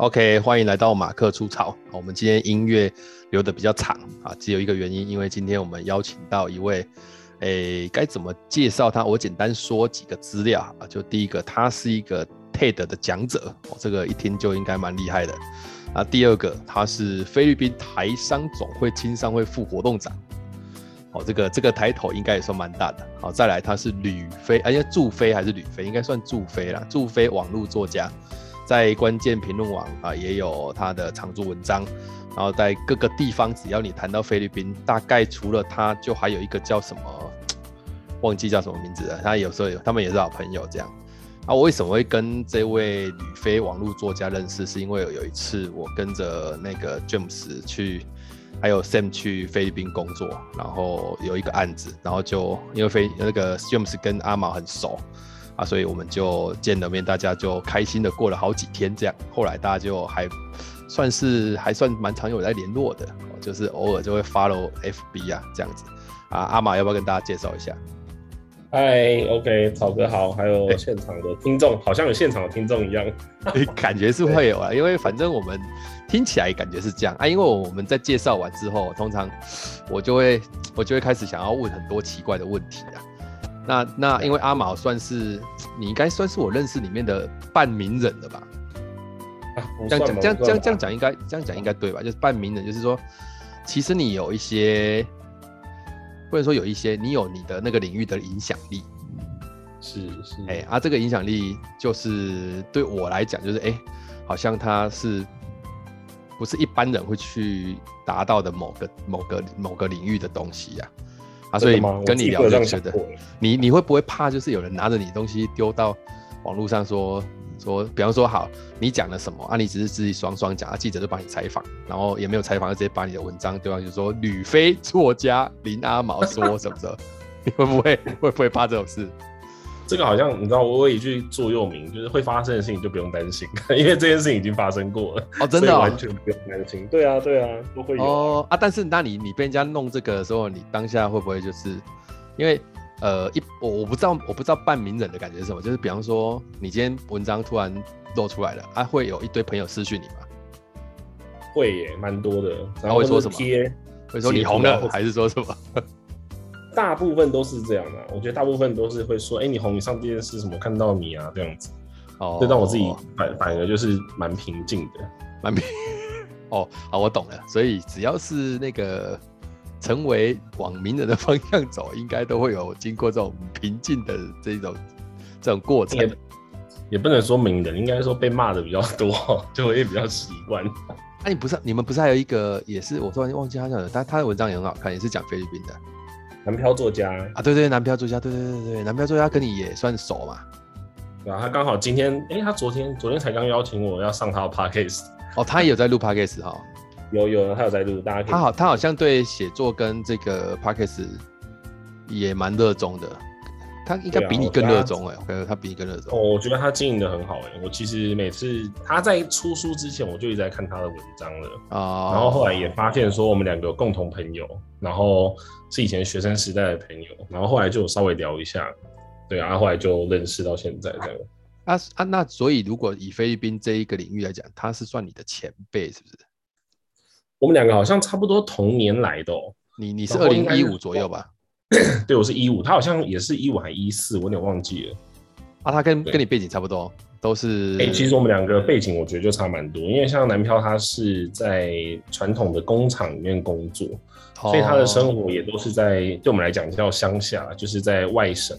OK，欢迎来到马克出草。我们今天音乐留得比较长啊，只有一个原因，因为今天我们邀请到一位，诶，该怎么介绍他？我简单说几个资料啊。就第一个，他是一个 TED 的讲者，哦，这个一听就应该蛮厉害的。啊，第二个，他是菲律宾台商总会青商会副活动长，哦，这个这个抬头应该也算蛮大的。好，再来，他是旅飞，哎呀，驻菲还是旅飞？应该算驻菲啦，驻菲网络作家。在关键评论网啊，也有他的常驻文章，然后在各个地方，只要你谈到菲律宾，大概除了他，就还有一个叫什么，忘记叫什么名字了。他有时候有，他们也是好朋友这样。啊，我为什么会跟这位旅非网络作家认识？是因为有有一次我跟着那个 James 去，还有 Sam 去菲律宾工作，然后有一个案子，然后就因为菲那个 James 跟阿毛很熟。啊，所以我们就见了面，大家就开心的过了好几天，这样。后来大家就还算是还算蛮常有在联络的，就是偶尔就会 follow FB 啊这样子。啊，阿玛要不要跟大家介绍一下？嗨，OK，草哥好，还有现场的听众，好像有现场的听众一样，感觉是会有啊，因为反正我们听起来感觉是这样啊，因为我们在介绍完之后，通常我就会我就会开始想要问很多奇怪的问题啊。那那因为阿毛算是你应该算是我认识里面的半名人了吧？啊、这样讲这样这样这样讲应该这样讲应该对吧？就是半名人，就是说，其实你有一些，或者说有一些，你有你的那个领域的影响力。是是，哎、欸，啊，这个影响力就是对我来讲，就是哎、欸，好像他是不是一般人会去达到的某个某个某个领域的东西呀、啊？啊，所以跟你聊就觉得，你你会不会怕，就是有人拿着你东西丢到网络上说说，比方说好，你讲了什么啊？你只是自己双双讲，啊，记者就帮你采访，然后也没有采访，就直接把你的文章丢上去说吕飞作家林阿毛说什么的，你会不会会不会怕这种事？这个好像你知道，我有一句座右铭，就是会发生的事情就不用担心，因为这件事情已经发生过了哦，真的、哦、完全不用担心。对啊，对啊，都会有哦啊。但是那你你被人家弄这个的时候，你当下会不会就是因为呃一我我不知道我不知道半名人的感觉是什么？就是比方说你今天文章突然露出来了，啊会有一堆朋友私讯你吗？会耶，蛮多的。然后会说什么？会说你红了，还是说什么？大部分都是这样的，我觉得大部分都是会说，哎、欸，你红，你上电视什么看到你啊，这样子，哦，这让我自己反反而就是蛮平静的，蛮平。哦，好，我懂了，所以只要是那个成为往名人的方向走，应该都会有经过这种平静的这种这种过程。也，也不能说名人，应该说被骂的比较多，就会比较习惯。那、啊、你不是你们不是还有一个也是，我突然忘记他叫什么，他他的文章也很好看，也是讲菲律宾的。南漂作家啊，对对，南漂作家，对对对对，南漂作家跟你也算熟嘛？对啊，他刚好今天，哎、欸，他昨天昨天才刚邀请我要上他的 podcast 哦，他也有在录 podcast 哈，有有，他有在录，大家可以。他好，他好像对写作跟这个 podcast 也蛮热衷的，他应该比你更热衷哎，我觉得他比你更热衷。哦，我觉得他经营的很好哎，我其实每次他在出书之前，我就一直在看他的文章了啊，哦、然后后来也发现说我们两个有共同朋友，然后。是以前学生时代的朋友，然后后来就稍微聊一下，对啊，后来就认识到现在这样。啊啊，那所以如果以菲律宾这一个领域来讲，他是算你的前辈，是不是？我们两个好像差不多同年来的哦。你你是二零一五左右吧？对，我是一五，他好像也是一五还一四，我有点忘记了。啊，他跟跟你背景差不多，都是。哎、欸，其实我们两个背景我觉得就差蛮多，因为像南漂，他是在传统的工厂里面工作。所以他的生活也都是在，对我们来讲叫乡下，就是在外省，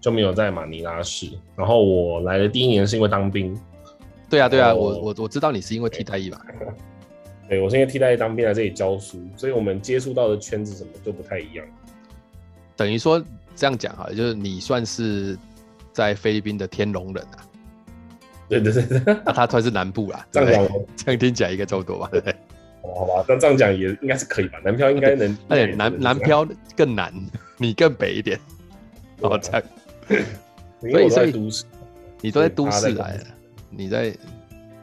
就没有在马尼拉市。然后我来的第一年是因为当兵。对啊，对啊，我我我知道你是因为替代役吧？对，我是因为替代役当兵来这里教书，所以我们接触到的圈子什么就不太一样。等于说这样讲哈，就是你算是在菲律宾的天龙人啊。对对对对，啊，他算是南部啦，这样讲，这样听起来应该差不多吧？对不对？好吧，那这样讲也应该是可以吧？南漂应该能，而且南南漂更南，你更北一点。哦，这样。所以在都市你都在都市来的，你在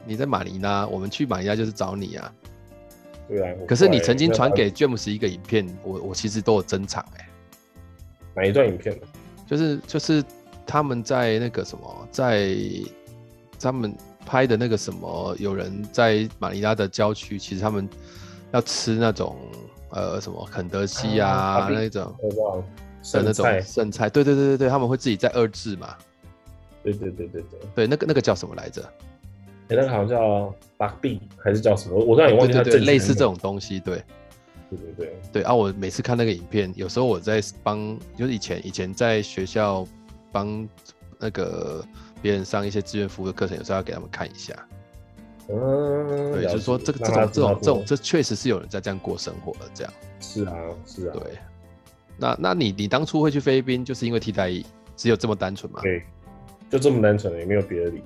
你在马尼拉，我们去马尼拉就是找你啊。对啊。可是你曾经传给 James 一个影片，我我其实都有珍藏哎。哪一段影片？就是就是他们在那个什么，在他们拍的那个什么，有人在马尼拉的郊区，其实他们要吃那种呃什么肯德基啊，啊那种的那种剩菜，对对对对对，他们会自己在二制嘛。对对对对对，对那个那个叫什么来着？欸、那个好像叫巴比还是叫什么？我刚才也忘记了。对，类似这种东西，对。对对对。对啊，我每次看那个影片，有时候我在帮，就是以前以前在学校帮那个别人上一些志愿服务的课程，有时候要给他们看一下。嗯。对，就是说这个这种这种这种，这确实是有人在这样过生活的，这样。是啊，是啊。对。那那你你当初会去菲律宾，就是因为替代役，只有这么单纯吗？对，就这么单纯，也没有别的理由。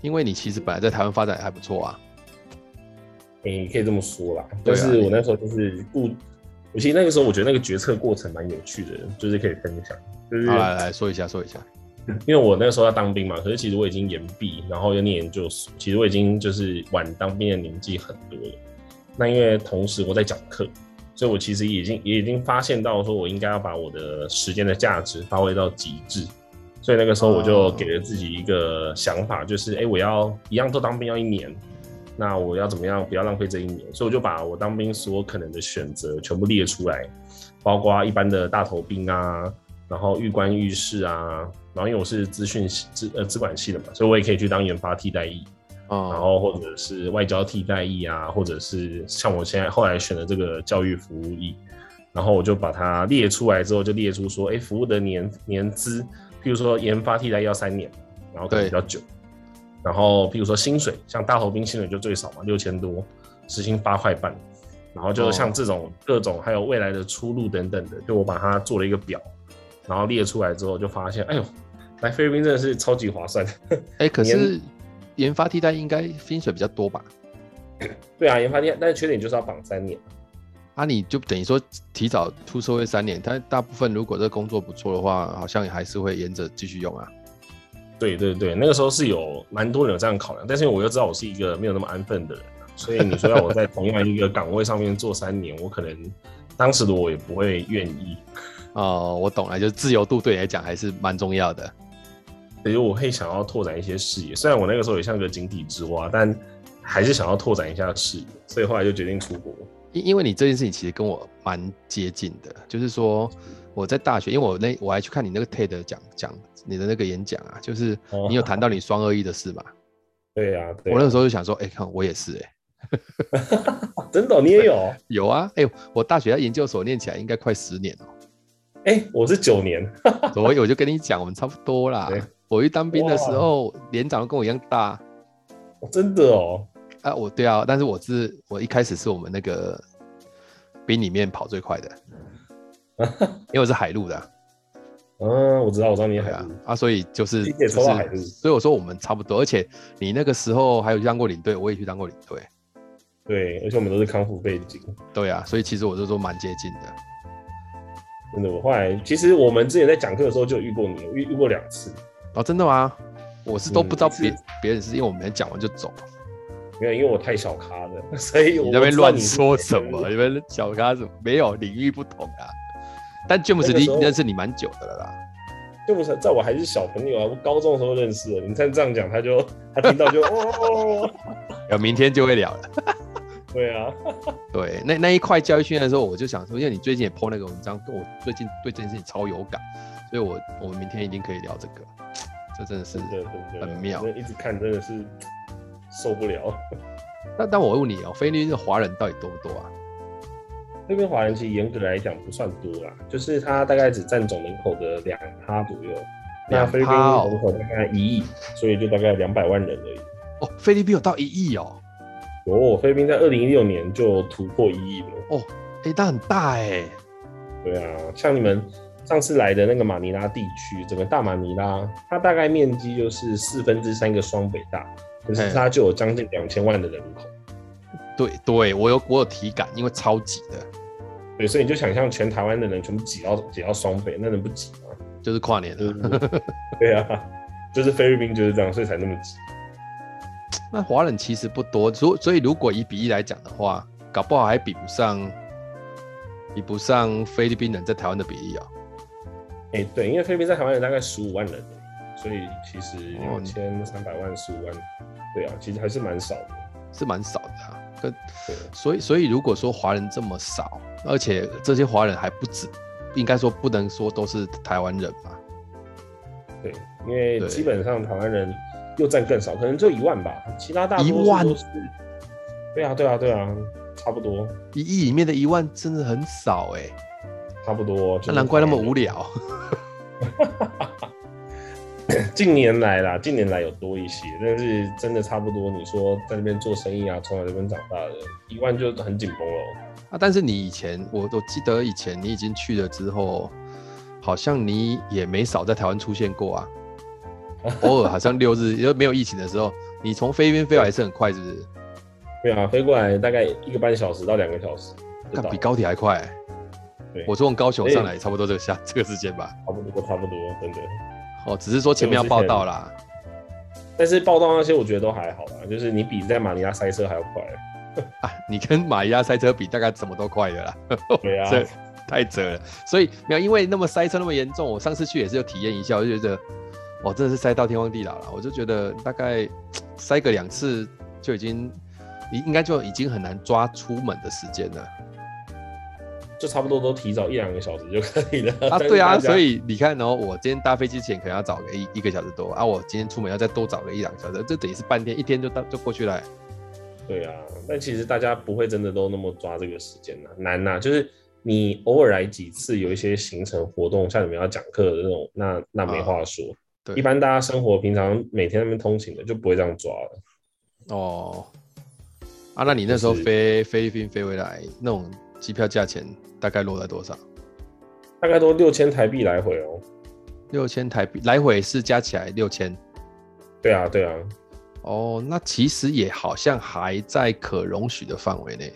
因为你其实本来在台湾发展也还不错啊，你、欸、可以这么说啦。但是我那时候就是不，我其实那个时候我觉得那个决策过程蛮有趣的，就是可以分享。就是来来来说一下，说一下。因为我那个时候要当兵嘛，可是其实我已经研毕，然后又念研究所，其实我已经就是晚当兵的年纪很多了。那因为同时我在讲课，所以我其实已经也已经发现到说，我应该要把我的时间的价值发挥到极致。所以那个时候我就给了自己一个想法，就是哎，我要一样都当兵要一年，那我要怎么样不要浪费这一年？所以我就把我当兵所有可能的选择全部列出来，包括一般的大头兵啊，然后预官预士啊，然后因为我是资讯系资呃资管系的嘛，所以我也可以去当研发替代役，然后或者是外交替代役啊，或者是像我现在后来选的这个教育服务役，然后我就把它列出来之后，就列出说，哎，服务的年年资。譬如说研发替代要三年，然后可能比较久，然后譬如说薪水，像大头兵薪水就最少嘛，六千多，时薪八块半，然后就像这种各种还有未来的出路等等的，就我把它做了一个表，然后列出来之后就发现，哎呦，来菲律宾真的是超级划算。哎、欸，可是研发替代应该薪水比较多吧？对啊，研发替代，但是缺点就是要绑三年。那、啊、你就等于说提早出社会三年，但大部分如果这个工作不错的话，好像也还是会沿着继续用啊。对对对，那个时候是有蛮多人有这样考量，但是我又知道我是一个没有那么安分的人，所以你说要我在同样一个岗位上面做三年，我可能当时的我也不会愿意。哦，我懂了，就是自由度对你来讲还是蛮重要的。所以我会想要拓展一些视野，虽然我那个时候也像个井底之蛙，但还是想要拓展一下视野，所以后来就决定出国。因因为你这件事情其实跟我蛮接近的，就是说我在大学，因为我那我还去看你那个 TED 讲讲你的那个演讲啊，就是你有谈到你双二一的事嘛？对呀，我那个时候就想说，哎，看我也是哎，真的你也有？有啊，哎，我大学在研究所念起来应该快十年了，哎，我是九年，所以我就跟你讲，我们差不多啦。我一当兵的时候，连长都跟我一样大，真的哦。啊，我对啊，但是我是我一开始是我们那个兵里面跑最快的，因为我是海陆的、啊。嗯，我知道，我知道你海陆啊，啊，所以就是就是，所以我说我们差不多，而且你那个时候还有去当过领队，我也去当过领队。对，而且我们都是康复背景。对啊，所以其实我就说蛮接近的。真的，我后来其实我们之前在讲课的时候就有遇过你，遇遇过两次。哦，真的吗？我是都不知道别别、嗯、人是因为我们讲完就走。没有，因为我太小咖了，所以你那边乱说什么？你们小咖什么？没有领域不同啊。但詹姆斯你认识你蛮久的了啦。詹姆斯在我还是小朋友啊，我高中的时候认识的。你看这样讲，他就 他听到就哦，有明天就会聊了。对啊，对，那那一块教育训练的时候，我就想说，因为你最近也 po 那个文章，跟我最近对这件事情超有感，所以我我们明天一定可以聊这个。这真的是很妙，一直看真的是。受不了。那但我问你哦，菲律宾的华人到底多不多啊？那边华人其实严格来讲不算多啦，就是它大概只占总人口的两趴左右。那菲律宾人口大概一亿，所以就大概两百万人而已。哦，菲律宾有到一亿哦。有，菲律宾在二零一六年就突破一亿了。哦，哎，那很大哎。对啊，像你们上次来的那个马尼拉地区，整个大马尼拉，它大概面积就是四分之三个双北大。可是它就有将近两千万的人口，对对，我有我有体感，因为超级的，对，所以你就想象全台湾的人全部挤到挤到双北，那能不挤吗？就是跨年了，对啊，就是菲律宾就是这样，所以才那么挤。那华人其实不多，所所以如果以比例来讲的话，搞不好还比不上，比不上菲律宾人在台湾的比例啊。哎，对，因为菲律宾在台湾有大概十五万人。所以其实两千三百万、十五万，对啊，其实还是蛮少的，是蛮少的啊。跟所以所以如果说华人这么少，而且这些华人还不止，应该说不能说都是台湾人吧？对，因为基本上台湾人又占更少，可能就一万吧，其他大多数都是一万。对啊，对啊，对啊，差不多。一亿里面的一万真的很少哎、欸，差不多。那难怪那么无聊。近年来啦，近年来有多一些，但是真的差不多。你说在那边做生意啊，从来这边长大的，一万就很紧绷了。啊，但是你以前，我我记得以前你已经去了之后，好像你也没少在台湾出现过啊。偶尔好像六日，因为没有疫情的时候，你从菲律宾飞来是很快，是不是？对啊，飞过来大概一个半小时到两个小时，看比高铁还快、欸。对，我从高雄上来差不多这个下这个时间吧。差不多，差不多，真的。哦，只是说前面要报道啦。但是报道那些我觉得都还好啦，就是你比在马尼拉塞车还要快。啊，你跟马尼拉塞车比，大概什么都快的啦。对啊，太扯了。所以没有，因为那么塞车那么严重，我上次去也是有体验一下，我就觉得，哦，真的是塞到天荒地老了。我就觉得大概塞个两次就已经，你应该就已经很难抓出门的时间了。就差不多都提早一两个小时就可以了啊。对啊，所以你看哦，我今天搭飞机前可能要早个一一个小时多啊，我今天出门要再多早个一两个小时，这等于是半天，一天就到就过去了。对啊，但其实大家不会真的都那么抓这个时间呐，难呐。就是你偶尔来几次，有一些行程活动，像你们要讲课的那种，那那没话说。啊、对，一般大家生活平常每天那边通勤的，就不会这样抓了。哦，啊，那你那时候飞菲律宾飞回来，那种机票价钱大概落在多少？大概都六千台币来回哦。六千台币来回是加起来六千。对啊，对啊。哦，那其实也好像还在可容许的范围内，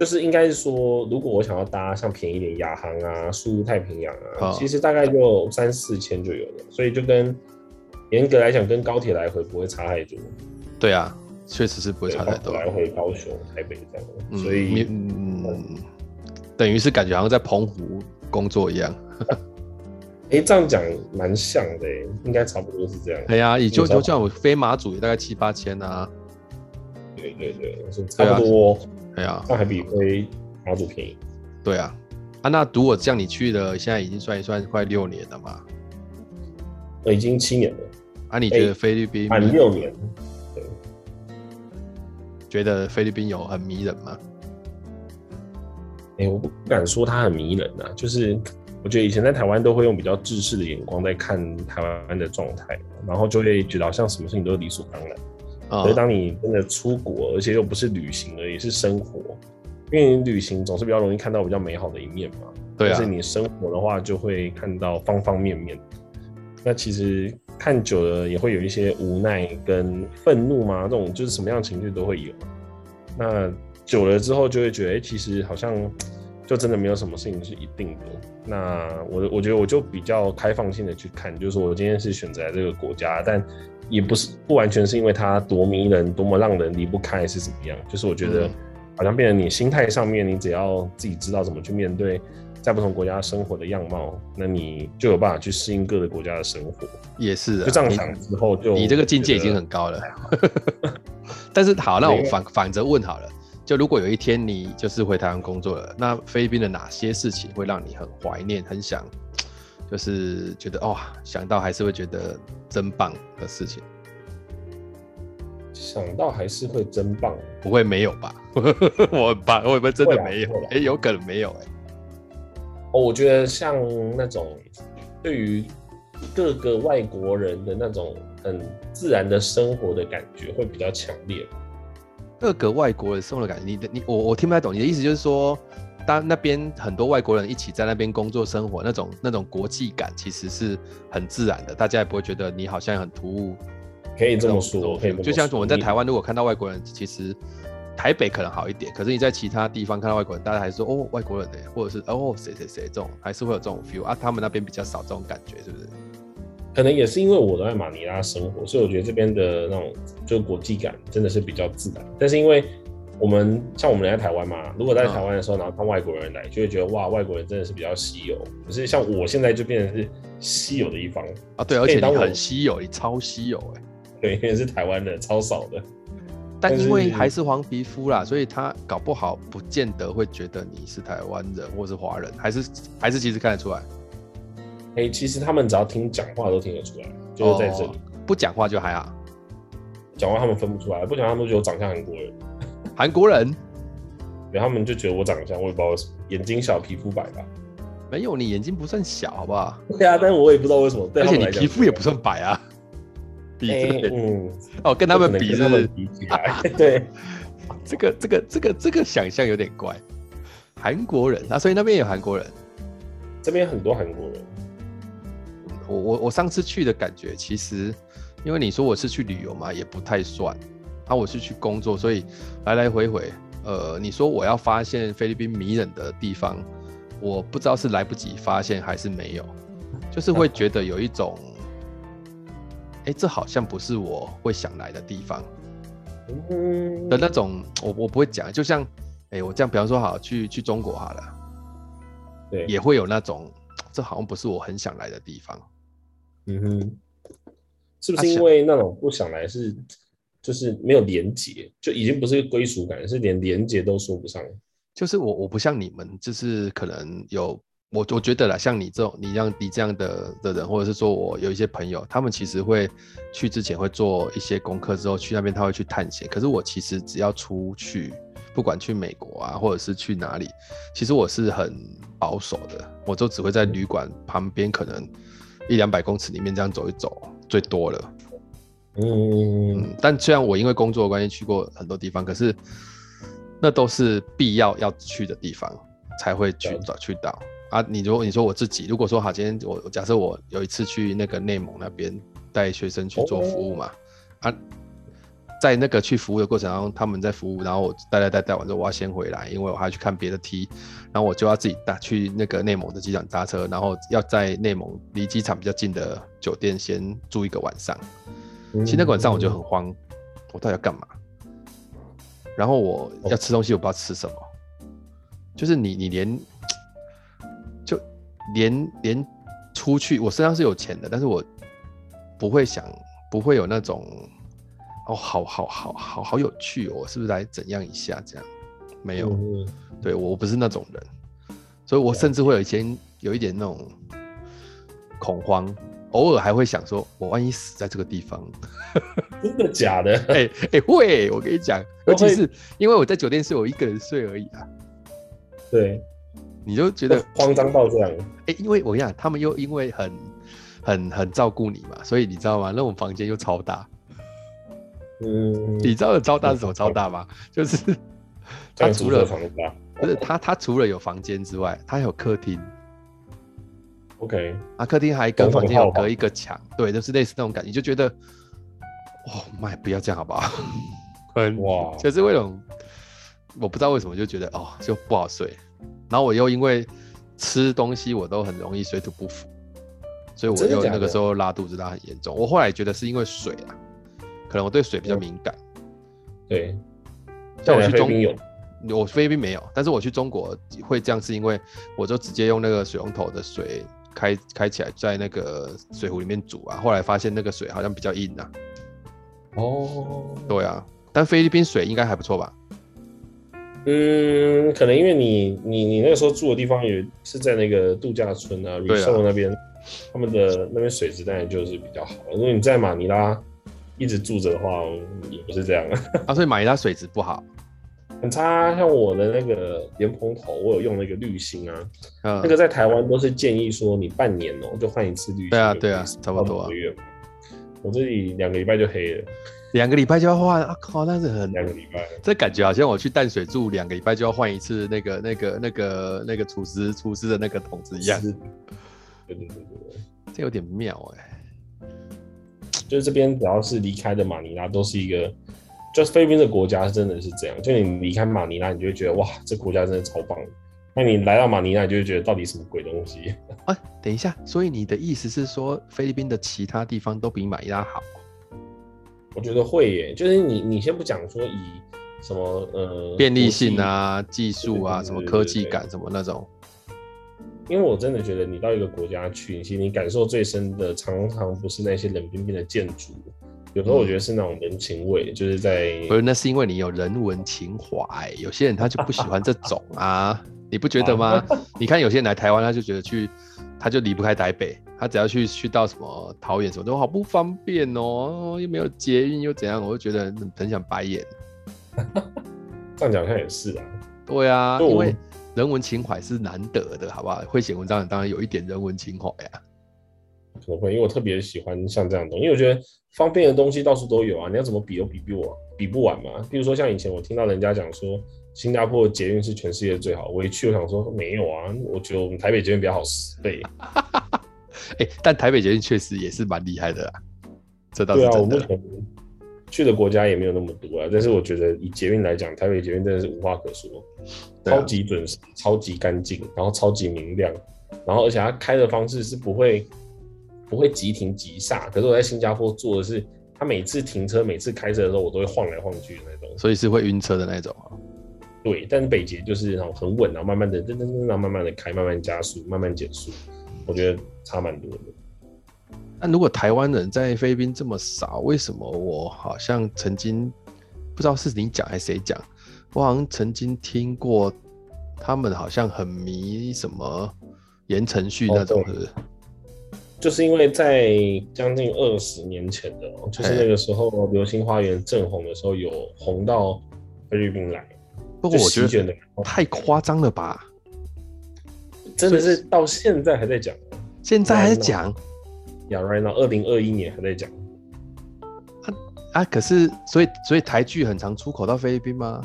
就是应该是说，如果我想要搭像便宜点亚航啊、速度太平洋啊，哦、其实大概就三四千就有了，所以就跟严格来讲，跟高铁来回不会差太多。对啊，确实是不会差太多。来回高雄、台北这样，嗯、所以嗯，嗯等于是感觉好像在澎湖工作一样。哎、欸，这样讲蛮像的，应该差不多是这样。对呀、啊，也就就像我飞马祖也大概七八千啊。对对对，差不多。对啊，那还比飞马祖便宜。对啊，啊，那如果像你去的，现在已经算一算快六年了嘛？已经七年了。啊，你觉得菲律宾满六年？对。觉得菲律宾有很迷人吗？哎、欸，我不敢说它很迷人啊，就是。我觉得以前在台湾都会用比较制式的眼光在看台湾的状态，然后就会觉得好像什么事情都是理所当然。可是当你真的出国，而且又不是旅行而已，是生活，因为你旅行总是比较容易看到比较美好的一面嘛。对啊。但是你生活的话，就会看到方方面面。那其实看久了也会有一些无奈跟愤怒嘛，这种就是什么样的情绪都会有。那久了之后就会觉得，哎、欸，其实好像。就真的没有什么事情是一定的。那我我觉得我就比较开放性的去看，就是说我今天是选择这个国家，但也不是不完全是因为它多迷人、多么让人离不开是怎么样。就是我觉得好像变成你心态上面，你只要自己知道怎么去面对在不同国家生活的样貌，那你就有办法去适应各个国家的生活。也是，就这样想之后就，就你这个境界已经很高了。但是好，那我反反着问好了。就如果有一天你就是回台湾工作了，那菲律宾的哪些事情会让你很怀念、很想，就是觉得哦，想到还是会觉得真棒的事情？想到还是会真棒，不会没有吧？我很怕，会不会真的没有？哎、啊欸，有可能没有哎、欸。哦，我觉得像那种对于各个外国人的那种很自然的生活的感觉会比较强烈。各个外国人生活的感觉，你的你我我听不太懂你的意思，就是说，当那边很多外国人一起在那边工作生活，那种那种国际感其实是很自然的，大家也不会觉得你好像很突兀。可以这么说，可以就像我们在台湾，如果看到外国人，其实台北可能好一点，可是你在其他地方看到外国人，大家还是说哦外国人呢，或者是哦谁谁谁这种，还是会有这种 feel 啊，他们那边比较少这种感觉，是不是？可能也是因为我都在马尼拉生活，所以我觉得这边的那种就是国际感真的是比较自然。但是因为我们像我们人在台湾嘛，如果在台湾的时候，然后看外国人来，就会觉得哇，外国人真的是比较稀有。可是像我现在就变成是稀有的一方啊，对，而且你很稀有，你超稀有哎、欸，对，因为是台湾的，超少的。但因为还是黄皮肤啦，所以他搞不好不见得会觉得你是台湾人或是华人，还是还是其实看得出来。哎、欸，其实他们只要听讲话都听得出来，就是在这里，哦、不讲话就还好。讲话他们分不出来，不讲他们就觉得我长相韩国人。韩国人，对，他们就觉得我长相，我也不知道为什么，眼睛小，皮肤白吧？没有，你眼睛不算小，好不好？对啊，但是我也不知道为什么。而且你皮肤也不算白啊。比、欸、嗯，哦，跟他们比是？比起来，对，这个这个这个这个想象有点怪。韩国人啊，所以那边有韩国人，这边很多韩国人。我我我上次去的感觉，其实因为你说我是去旅游嘛，也不太算。啊，我是去工作，所以来来回回，呃，你说我要发现菲律宾迷人的地方，我不知道是来不及发现还是没有，就是会觉得有一种，哎、欸，这好像不是我会想来的地方的那种，我我不会讲，就像，哎、欸，我这样，比方说好去去中国好了，对，也会有那种，这好像不是我很想来的地方，嗯哼，是不是因为那种不想来是？就是没有连结，就已经不是归属感，是连连结都说不上。就是我，我不像你们，就是可能有我，我觉得啦，像你这种，你让你这样的的人，或者是说我有一些朋友，他们其实会去之前会做一些功课，之后去那边他会去探险。可是我其实只要出去，不管去美国啊，或者是去哪里，其实我是很保守的，我就只会在旅馆旁边，可能一两百公尺里面这样走一走，最多了。嗯，嗯，但虽然我因为工作的关系去过很多地方，可是那都是必要要去的地方才会去找去到啊。你如果你说我自己，如果说好，今天我假设我有一次去那个内蒙那边带学生去做服务嘛，啊，在那个去服务的过程当中，他们在服务，然后我带带带带完之后，我要先回来，因为我还要去看别的梯，然后我就要自己搭去那个内蒙的机场搭车，然后要在内蒙离机场比较近的酒店先住一个晚上。其实那个晚上我就很慌，我到底要干嘛？然后我要吃东西，我不知道吃什么。就是你，你连就连连出去，我身上是有钱的，但是我不会想，不会有那种哦，好好好好好有趣哦，是不是来怎样一下这样？没有，对，我不是那种人，所以我甚至会有一些有一点那种恐慌。偶尔还会想说，我万一死在这个地方，真的假的？哎、欸、哎、欸，会，我跟你讲，尤其是因为我在酒店睡，我一个人睡而已啊。对，你就觉得慌张到这样。哎、欸，因为我跟你讲，他们又因为很很很照顾你嘛，所以你知道吗？那种房间又超大。嗯，你知道的超大是什么超大吗？就是他除了房大，不是他他除了有房间之外，他还有客厅。OK，啊，客厅还跟房间有隔一个墙，对，就是类似那种感觉，就觉得，哦妈，不要这样好不好？很哇，就是为什么？我不知道为什么就觉得哦，就不好睡。然后我又因为吃东西我都很容易水土不服，所以我又那个时候拉肚子拉很严重。我后来觉得是因为水啊，可能我对水比较敏感。对，像我去中国，我菲律宾没有，但是我去中国会这样，是因为我就直接用那个水龙头的水。开开起来，在那个水壶里面煮啊，后来发现那个水好像比较硬啊。哦，对啊，但菲律宾水应该还不错吧？嗯，可能因为你你你那个时候住的地方也是在那个度假村啊，resort 那边，他们的那边水质当然就是比较好。如果你在马尼拉一直住着的话，也不是这样啊。啊，所以马尼拉水质不好。很差，像我的那个莲蓬头，我有用那个滤芯啊，嗯、那个在台湾都是建议说你半年哦、喔、就换一次滤芯。对啊，对啊，差不多啊。我这里两个礼拜就黑了，两个礼拜就要换啊！靠，那是很两个礼拜，这感觉好像我去淡水住两个礼拜就要换一次那个那个那个那个厨师厨师的那个桶子一样。对对对对，这有点妙哎、欸。就是这边只要是离开的马尼拉都是一个。就是菲律宾的国家真的是这样，就你离开马尼拉，你就会觉得哇，这国家真的超棒。那你来到马尼拉，你就会觉得到底什么鬼东西？哎、啊，等一下，所以你的意思是说，菲律宾的其他地方都比马尼拉好？我觉得会耶，就是你你先不讲说以什么呃便利性啊、技术啊、什么科技感什么那种。因为我真的觉得，你到一个国家去，其实你感受最深的，常常不是那些冷冰冰的建筑，有时候我觉得是那种人情味，嗯、就是在。不是，那是因为你有人文情怀。有些人他就不喜欢这种啊，你不觉得吗？啊、你看有些人来台湾，他就觉得去，他就离不开台北，他只要去去到什么桃园什么，都好不方便哦，又没有捷运又怎样，我就觉得很想白眼。这样讲看也是啊。对啊，因为。人文情怀是难得的，好不好？会写文章的当然有一点人文情怀呀、啊。可能会，因为我特别喜欢像这样的东西，因为我觉得方便的东西到处都有啊，你要怎么比都比不完，比不完嘛。比如说像以前我听到人家讲说新加坡的捷运是全世界最好，我一去我想说没有啊，我觉得我们台北捷运比较好十倍。哎、欸，但台北捷运确实也是蛮厉害的啦，这倒是真的。去的国家也没有那么多啊，但是我觉得以捷运来讲，台北捷运真的是无话可说，超级准时、超级干净，然后超级明亮，然后而且它开的方式是不会不会急停急刹。可是我在新加坡做的是，它每次停车、每次开车的时候，我都会晃来晃去的那种，所以是会晕车的那种啊。对，但是北捷就是那种很稳，然后慢慢的噔噔噔，然后慢慢的开，慢慢加速，慢慢减速，我觉得差蛮多的。那如果台湾人在菲律宾这么少，为什么我好像曾经不知道是你讲还是谁讲，我好像曾经听过他们好像很迷什么言承旭那种，是不是？就是因为在将近二十年前的，就是那个时候《流星花园》正红的时候，有红到菲律宾来。不过我觉得太夸张了吧？真的是到现在还在讲，现在还在讲。Right now，二零二一年还在讲啊啊！可是，所以所以台剧很常出口到菲律宾吗？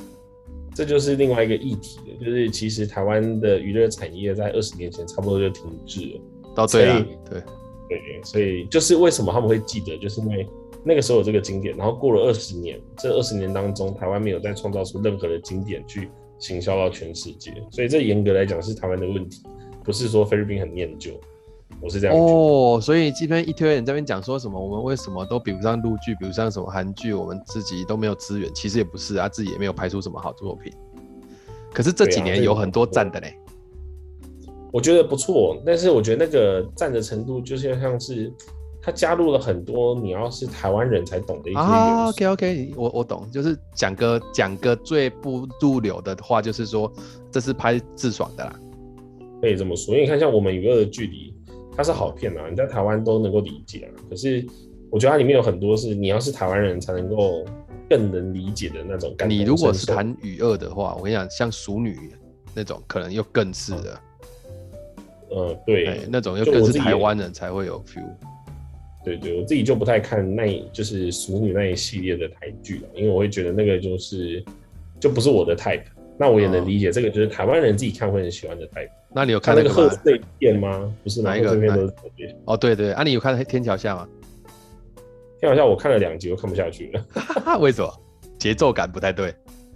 这就是另外一个议题了。就是其实台湾的娱乐产业在二十年前差不多就停滞了。到，对啊，对对，所以就是为什么他们会记得，就是因为那个时候有这个经典，然后过了二十年，这二十年当中，台湾没有再创造出任何的经典去行销到全世界。所以这严格来讲是台湾的问题，不是说菲律宾很念旧。我是这样哦，所以这边一堆人在那边讲说什么，我们为什么都比不上陆剧，比如像什么韩剧，我们自己都没有资源，其实也不是啊，自己也没有拍出什么好作品。可是这几年有很多赞的嘞，我觉得不错，但是我觉得那个赞的程度，就是像是他加入了很多你要是台湾人才懂的一些。啊，OK OK，我我懂，就是讲个讲个最不入流的话，就是说这是拍自爽的啦，可以这么说，因为你看像我们娱乐的距离。它是好片啊，你在台湾都能够理解啊。可是我觉得它里面有很多是你要是台湾人才能够更能理解的那种感觉。你如果是谈语恶的话，我跟你讲，像熟女那种，可能又更是的。呃，对，欸、那种又更是台湾人才会有 feel。对，对对，我自己就不太看那，就是熟女那一系列的台剧了，因为我会觉得那个就是就不是我的 type。那我也能理解，这个就是台湾人自己看会很喜欢的 type。那你有看那个贺岁片吗？不是哪一个？哦，对对，啊，你有看《天桥下》吗？《天桥下》我看了两集，我看不下去了。为什么？节奏感不太对。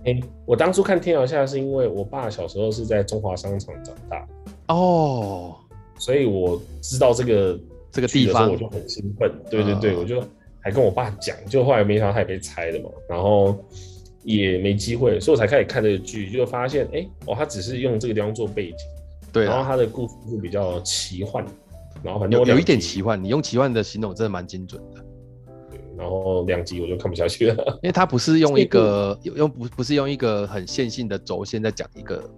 哎、欸，我当初看《天桥下》是因为我爸小时候是在中华商场长大哦，所以我知道这个这个地方，我就很兴奋。对对对，哦、我就还跟我爸讲，就后来没想到他也被拆了嘛，然后。也没机会，所以我才开始看这个剧，就发现，哎、欸，哦，他只是用这个地方做背景，对，然后他的故事是比较奇幻，然后反正有有一点奇幻，你用奇幻的形容真的蛮精准的。对，然后两集我就看不下去了，因为它不是用一个 用不不是用一个很线性的轴线在讲一个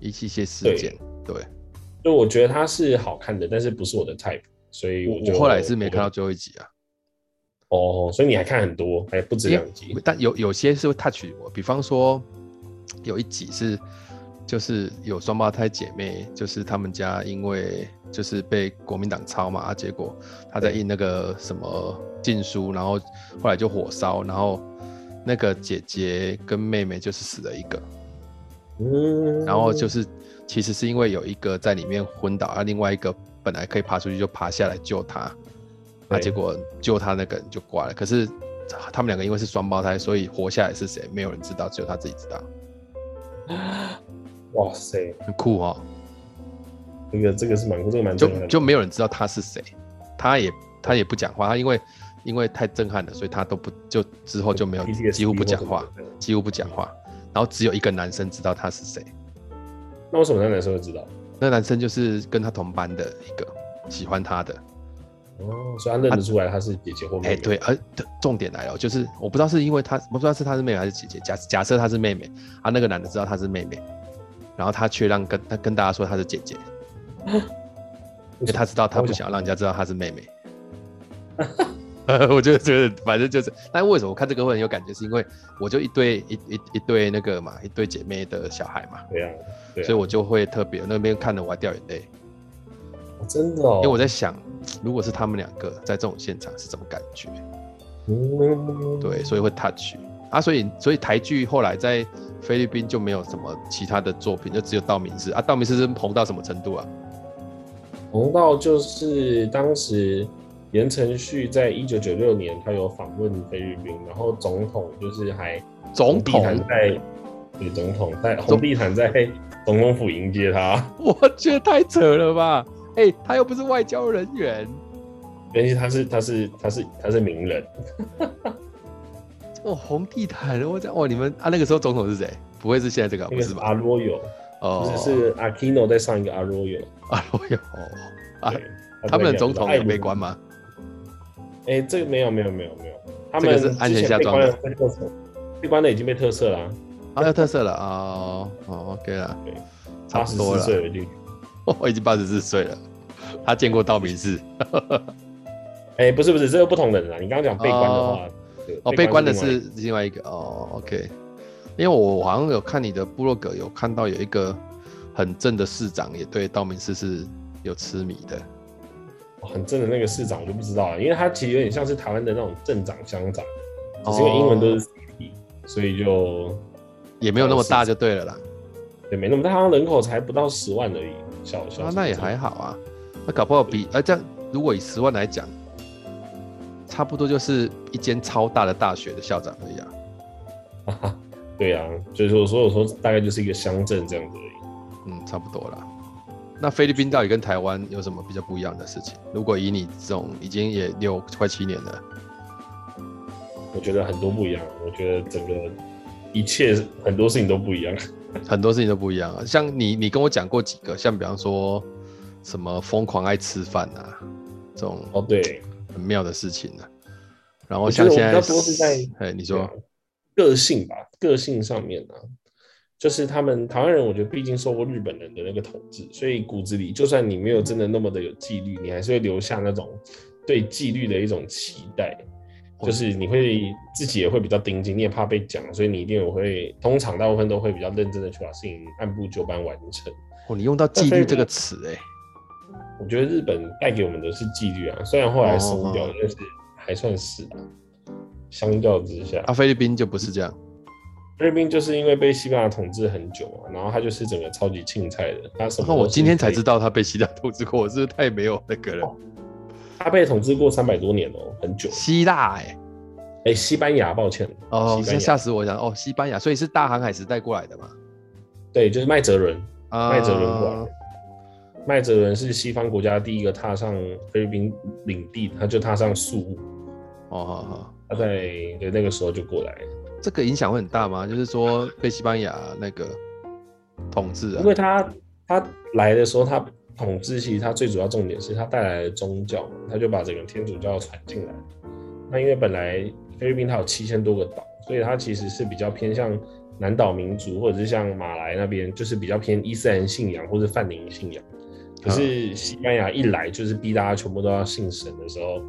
一些些事件，对，就我觉得它是好看的，但是不是我的 type，所以我就我后来是没看到最后一集啊。哦，所以你还看很多，还不止两集。但有有些是会 touch 我，比方说有一集是就是有双胞胎姐妹，就是他们家因为就是被国民党抄嘛，啊，结果他在印那个什么禁书，然后后来就火烧，然后那个姐姐跟妹妹就是死了一个，嗯，然后就是其实是因为有一个在里面昏倒，而、啊、另外一个本来可以爬出去就爬下来救他。那结果救他那个人就挂了，可是他们两个因为是双胞胎，所以活下来是谁，没有人知道，只有他自己知道。哇塞，很酷哦！这个这个是蛮酷，这个蛮就就没有人知道他是谁，他也他也不讲话，他因为因为太震撼了，所以他都不就之后就没有几乎不讲话，几乎不讲话，然后只有一个男生知道他是谁。那为什么那男生会知道？那男生就是跟他同班的一个喜欢他的。哦，所以他认得出来他是姐姐或妹妹。哎、欸，对，而重点来了，就是我不知道是因为他，我不知道是他是妹妹还是姐姐。假假设他是妹妹，啊，那个男的知道他是妹妹，然后他却让跟他跟大家说他是姐姐，因为他知道他不想要让人家知道她是妹妹。我觉得觉得反正就是，但为什么我看这个会很有感觉？是因为我就一对一一一对那个嘛，一对姐妹的小孩嘛，对啊，对啊，所以我就会特别那边看的我还掉眼泪。真的哦，因为我在想，如果是他们两个在这种现场是怎么感觉？嗯，对，所以会 touch 啊，所以所以台剧后来在菲律宾就没有什么其他的作品，就只有道明寺啊。道明寺是红到什么程度啊？红到就是当时言承旭在一九九六年，他有访问菲律宾，然后总统就是还总统在对总统在红地毯在总统府迎接他，我觉得太扯了吧。哎、欸，他又不是外交人员，原来他是他是他是他是名人。哦，红地毯，我讲哦，你们啊，那个时候总统是谁？不会是现在这个？不是吧？阿罗有哦，是阿基诺在上一个阿罗有。阿罗有哦啊，他们的总统有被关吗？哎、欸，这个没有没有没有没有，他们是安全下装的。被关的已经被特赦了啊，特赦了啊，哦，哦，OK 了，对，差不多了。我已经八十四岁了，他见过道明寺。哎、欸，不是不是，这个不同的人啊。你刚刚讲被关的话，哦，哦，被关的是另外一个哦。OK，因为我好像有看你的部落格，有看到有一个很正的市长也对道明寺是有痴迷的。很正的那个市长我就不知道了，因为他其实有点像是台湾的那种镇长乡长，只是因为英文都是 CP，所以就也没有那么大就对了啦。也，没那么大，好像人口才不到十万而已。小小、啊，那也还好啊，那搞不好比呃、啊、这样，如果以十万来讲，差不多就是一间超大的大学的校长而已啊。啊 对啊，所以说所以说大概就是一个乡镇这样子而已。嗯，差不多啦。那菲律宾到底跟台湾有什么比较不一样的事情？如果以你这种已经也六快七年了，我觉得很多不一样。我觉得整个一切很多事情都不一样。很多事情都不一样啊，像你，你跟我讲过几个，像比方说什么疯狂爱吃饭啊，这种哦对，很妙的事情呢、啊。然后像现在，比较多是在哎，你说个性吧，个性上面呢、啊，就是他们台湾人，我觉得毕竟受过日本人的那个统治，所以骨子里，就算你没有真的那么的有纪律，你还是会留下那种对纪律的一种期待。就是你会自己也会比较盯紧，你也怕被讲，所以你一定也会，通常大部分都会比较认真的去把事情按部就班完成。哦，你用到纪律这个词哎，我觉得日本带给我们的是纪律啊，虽然后来松掉，但是还算是啊。相较之下，啊，菲律宾就不是这样。菲律宾就是因为被西班牙统治很久嘛，然后他就是整个超级青菜的，他什么？那我今天才知道他被希腊统治过，我是不是太没有那个了？哦他被统治过三百多年哦，很久。希腊哎，哎，西班牙，抱歉哦，吓死我了！哦，西班牙，所以是大航海时代过来的嘛？对，就是麦哲伦，麦哲伦过来。麦哲伦是西方国家第一个踏上菲律宾领地，他就踏上宿务。哦，好好，他在对那个时候就过来。这个影响会很大吗？就是说被西班牙那个统治啊？因为他他来的时候他。统治其实他最主要重点是他带来的宗教，他就把整个天主教传进来。那因为本来菲律宾它有七千多个岛，所以它其实是比较偏向南岛民族，或者是像马来那边就是比较偏伊斯兰信仰或者泛灵信仰。可是西班牙一来就是逼大家全部都要信神的时候，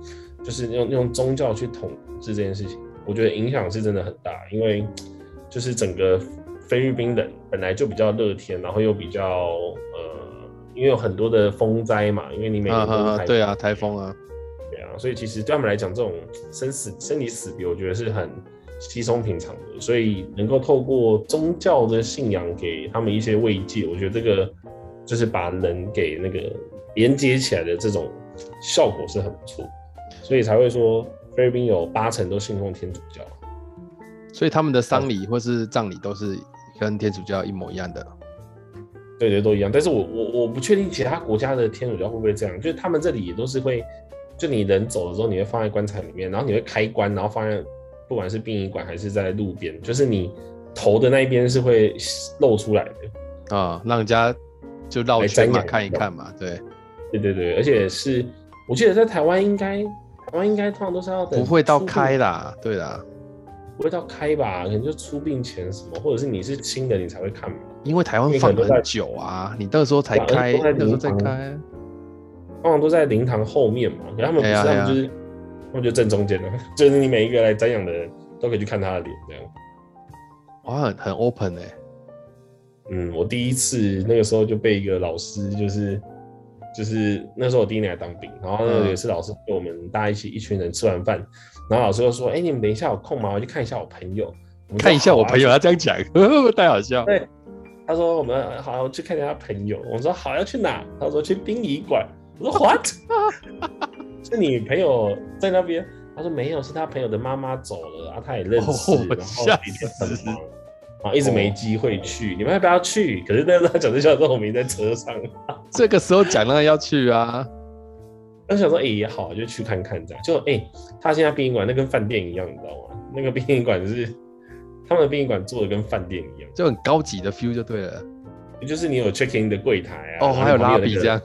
就是用用宗教去统治这件事情，我觉得影响是真的很大，因为就是整个菲律宾人本来就比较乐天，然后又比较呃。因为有很多的风灾嘛，因为你每年都是台，啊啊对啊，台风啊，对啊，所以其实对他们来讲，这种生死、生离死别，我觉得是很稀松平常的。所以能够透过宗教的信仰给他们一些慰藉，我觉得这个就是把人给那个连接起来的这种效果是很不错。所以才会说菲律宾有八成都信奉天主教，所以他们的丧礼或是葬礼都是跟天主教一模一样的。对对都一样，但是我我我不确定其他国家的天主教会不会这样，就是他们这里也都是会就你人走了之后，你会放在棺材里面，然后你会开棺，然后放在不管是殡仪馆还是在路边，就是你头的那一边是会露出来的啊，让人家就绕圈嘛看一看嘛，对，对对对，而且是我记得在台湾应该台湾应该通常都是要等不会到开啦，对啦，不会到开吧，可能就出殡前什么，或者是你是亲的你才会看嘛，因为台湾放很久啊，你那个时候才开，那个时候再开。往往都在灵堂后面嘛，可他们不是，他们就是，他们就正中间的，就是你每一个来瞻仰的人都可以去看他的脸，这样。哇，很很 open 哎。嗯，我第一次那个时候就被一个老师，就是就是那时候我第一年来当兵，然后也是老师跟我们大家一起一群人吃完饭，然后老师就说：“哎，你们等一下有空吗？我去看一下我朋友。”看一下我朋友，他这样讲，太好笑。对，他说：“我们好好去看一下他朋友。”我说：“好，要去哪？”他说：“去殡仪馆。”我说 What？是你朋友在那边？他说没有，是他朋友的妈妈走了啊，他也认识，哦、然后啊，一直没机会去。哦、你们要不要去？可是那时候他讲这笑的时候，我们在车上。这个时候讲那要去啊，我想说，哎、欸，也好，就去看看这样。就哎、欸，他现在殡仪馆那跟饭店一样，你知道吗？那个殡仪馆是他们的殡仪馆做的跟饭店一样，就很高级的 feel 就对了。就是你有 check in 的柜台啊，哦，还有拉比这样。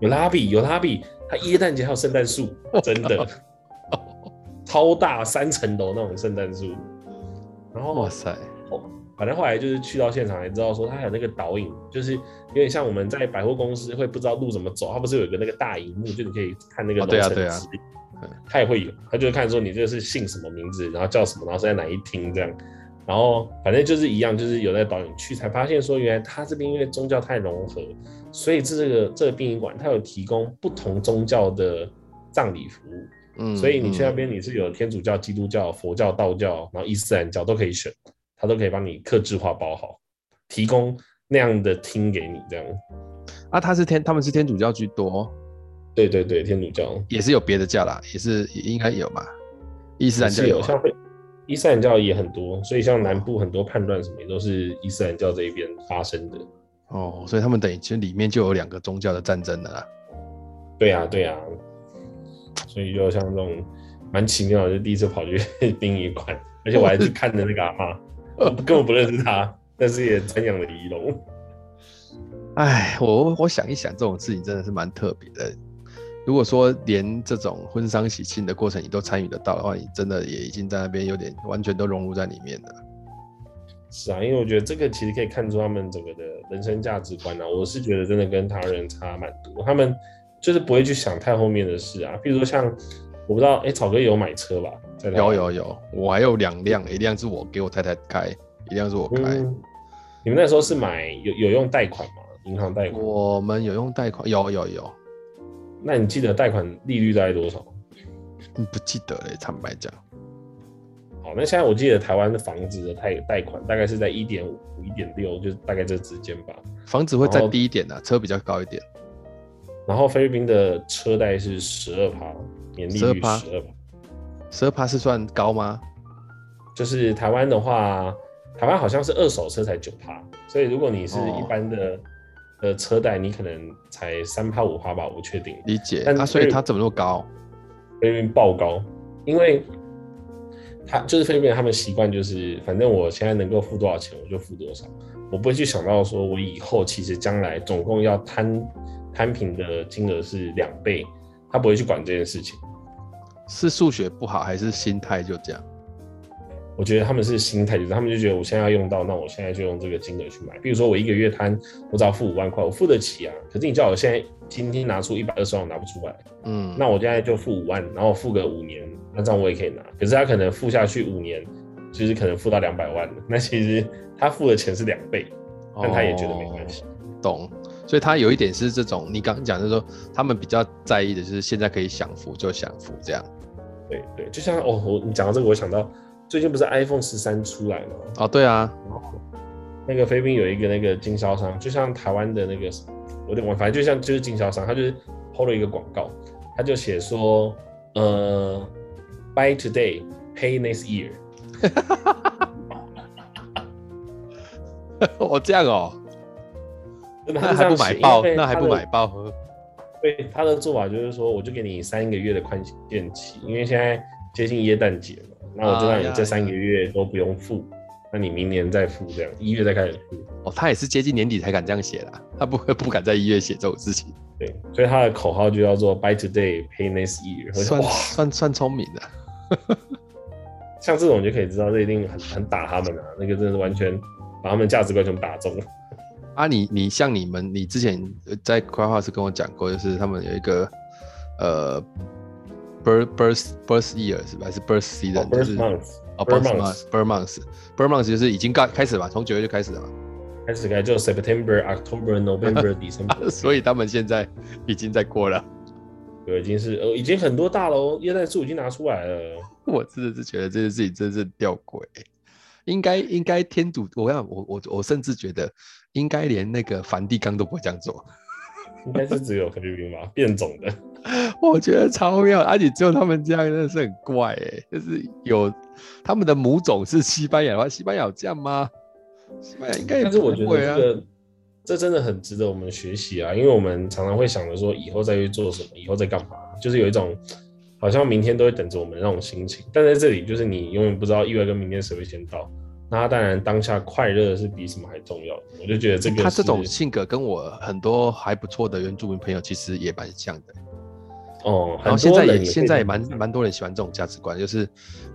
有拉比，有拉比，它耶诞节还有圣诞树，真的 超大三层楼那种圣诞树。然后哇塞，反正后来就是去到现场才知道说，它还有那个导引，就是有点像我们在百货公司会不知道路怎么走，它不是有一个那个大荧幕，就你可以看那个楼层指令，它也会有，它就是看说你这个是姓什么名字，然后叫什么，然后是在哪一厅这样。然后反正就是一样，就是有那个导引去才发现说，原来他这边因为宗教太融合。所以这个这个殡仪馆，它有提供不同宗教的葬礼服务，嗯，所以你去那边你是有天主教、基督教、佛教、道教，然后伊斯兰教都可以选，它都可以帮你克制化包好，提供那样的厅给你这样。啊，他是天，他们是天主教居多，对对对，天主教也是有别的教啦，也是也应该有吧，伊斯兰教有，像会伊斯兰教也很多，所以像南部很多叛乱什么也都是伊斯兰教这一边发生的。哦，所以他们等于其实里面就有两个宗教的战争的啦。对呀、啊，对呀、啊，所以就像这种蛮奇妙的，就第一次跑去 殡仪馆，而且我还是看着那个阿妈，我 根本不认识他，但是也瞻仰了仪容。哎，我我想一想，这种事情真的是蛮特别的。如果说连这种婚丧喜庆的过程你都参与得到的话，你真的也已经在那边有点完全都融入在里面了。是啊，因为我觉得这个其实可以看出他们整个的人生价值观啊。我是觉得真的跟台湾人差蛮多，他们就是不会去想太后面的事啊。比如说像我不知道，哎、欸，草哥有买车吧？有有有，我还有两辆，一辆是我给我太太开，一辆是我开、嗯。你们那时候是买有有用贷款吗？银行贷款？我们有用贷款，有有有。那你记得贷款利率大概多少？不记得嘞，坦白讲。好那现在我记得台湾的房子的贷贷款大概是在一点五、一点六，就大概这之间吧。房子会再低一点的，车比较高一点。然后菲律宾的车贷是十二趴，年利率十二趴。十二趴是算高吗？就是台湾的话，台湾好像是二手车才九趴，所以如果你是一般的呃车贷，你可能才三趴五趴吧，我不确定。理解。但、啊、所以它怎么那么高？菲律宾爆高，因为。他就是菲律宾，他们习惯就是，反正我现在能够付多少钱，我就付多少，我不会去想到说，我以后其实将来总共要摊摊平的金额是两倍，他不会去管这件事情。是数学不好，还是心态就这样？我觉得他们是心态，就是他们就觉得我现在要用到，那我现在就用这个金额去买。比如说我一个月摊，我只要付五万块，我付得起啊。可是你叫我现在今天拿出一百二十万，我拿不出来。嗯，那我现在就付五万，然后付个五年，那这样我也可以拿。可是他可能付下去五年，就是可能付到两百万，那其实他付的钱是两倍，但他也觉得没关系。哦，懂。所以他有一点是这种，你刚刚讲就是说，他们比较在意的就是现在可以享福就享福这样。对对，就像哦，我你讲到这个，我想到。最近不是 iPhone 十三出来吗？哦，对啊，那个菲律宾有一个那个经销商，就像台湾的那个，我的我反正就像就是经销商，他就是 PO 了一个广告，他就写说，呃，Buy today, pay next year。哦这样哦，那还不买爆？那还不买爆？对，他的做法就是说，我就给你三个月的宽限期，因为现在接近耶诞节嘛，那我就让你这三个月都不用付，啊、那你明年再付，这样一月再开始付。哦，他也是接近年底才敢这样写的，他不会不敢在一月写这种事情。对，所以他的口号就叫做 “Buy today, pay next year”，算算算聪明的。像这种就可以知道，这一定很很打他们啊，那个真的是完全把他们价值观全部打中。啊你，你你像你们，你之前在 Clubhouse 跟我讲过，就是他们有一个呃，birth birth birth year 是吧？还是 birth season？就是 birth month 哦，birth month，birth month，birth month 就是已经开开始了嘛，从九月就开始了嘛。开始开就 September、October、November、December，所以他们现在已经在过了。对，已经是呃，已经很多大楼耶诞树已经拿出来了。我真的是觉得这件事情真是吊诡。应该应该天主，我要我我我甚至觉得应该连那个梵蒂冈都不会这样做。应该是只有菲律宾吧，变种的。我觉得超妙，而且只有他们这样真的是很怪哎，就是有他们的母种是西班牙的话，西班牙有这样吗？西班牙应该也不会啊。但是我觉得这个这真的很值得我们学习啊，因为我们常常会想着说以后再去做什么，以后再干嘛，就是有一种好像明天都会等着我们的那种心情。但在这里，就是你永远不知道意外跟明天谁会先到。那当然，当下快乐是比什么还重要的。我就觉得这个他这种性格跟我很多还不错的原住民朋友其实也蛮像的。哦，然后现在也现在也蛮蛮多人喜欢这种价值观，就是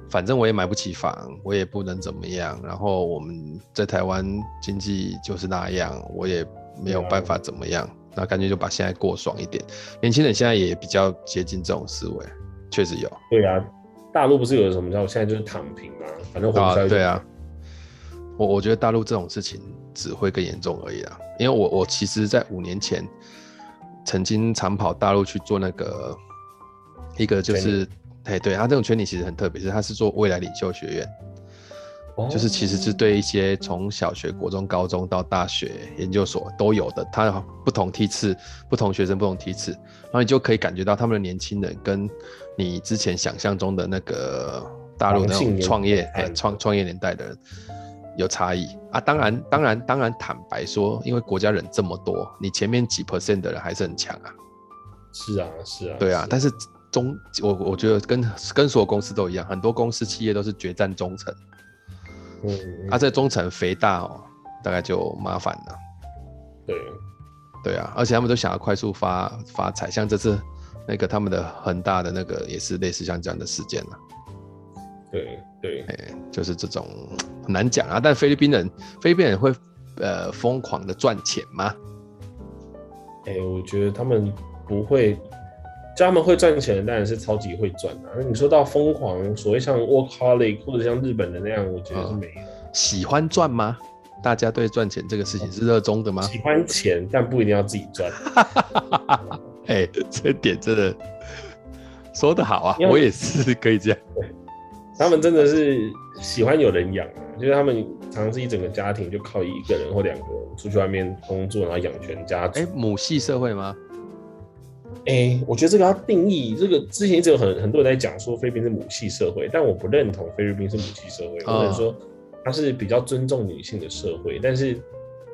反正我也买不起房，我也不能怎么样。然后我们在台湾经济就是那样，我也没有办法怎么样。那干脆就把现在过爽一点。年轻人现在也比较接近这种思维，确实有。对啊，大陆不是有什么叫现在就是躺平嘛，反正活不下去。啊，对啊。我我觉得大陆这种事情只会更严重而已啦，因为我我其实，在五年前曾经长跑大陆去做那个一个就是，哎，对，他这种圈里其实很特别，是他是做未来领袖学院，就是其实是对一些从小学、国中、高中到大学、研究所都有的，他不同梯次、不同学生、不同梯次，然后你就可以感觉到他们的年轻人跟你之前想象中的那个大陆那种创业哎创创业年代的人。有差异啊，当然，当然，当然，坦白说，因为国家人这么多，你前面几 percent 的人还是很强啊。是啊，是啊，对啊。是但是中，我我觉得跟跟所有公司都一样，很多公司企业都是决战中层。嗯，嗯。啊，这中层肥大哦，大概就麻烦了。对，对啊，而且他们都想要快速发发财，像这次那个他们的恒大的那个也是类似像这样的事件了。对对，哎，就是这种很难讲啊。但菲律宾人，菲律宾人会呃疯狂的赚钱吗？哎，我觉得他们不会，叫他们会赚钱，当然是超级会赚啊。那你说到疯狂，所谓像 workaholic 或者像日本的那样，我觉得是没有。嗯、喜欢赚吗？大家对赚钱这个事情是热衷的吗？喜欢钱，但不一定要自己赚。哎，这点真的说得好啊，我也是可以这样。他们真的是喜欢有人养啊，就是他们常常是一整个家庭就靠一个人或两个人出去外面工作，然后养全家。哎，母系社会吗？哎，我觉得这个要定义。这个之前一直有很很多人在讲说菲律宾是母系社会，但我不认同菲律宾是母系社会。或者说它是比较尊重女性的社会，但是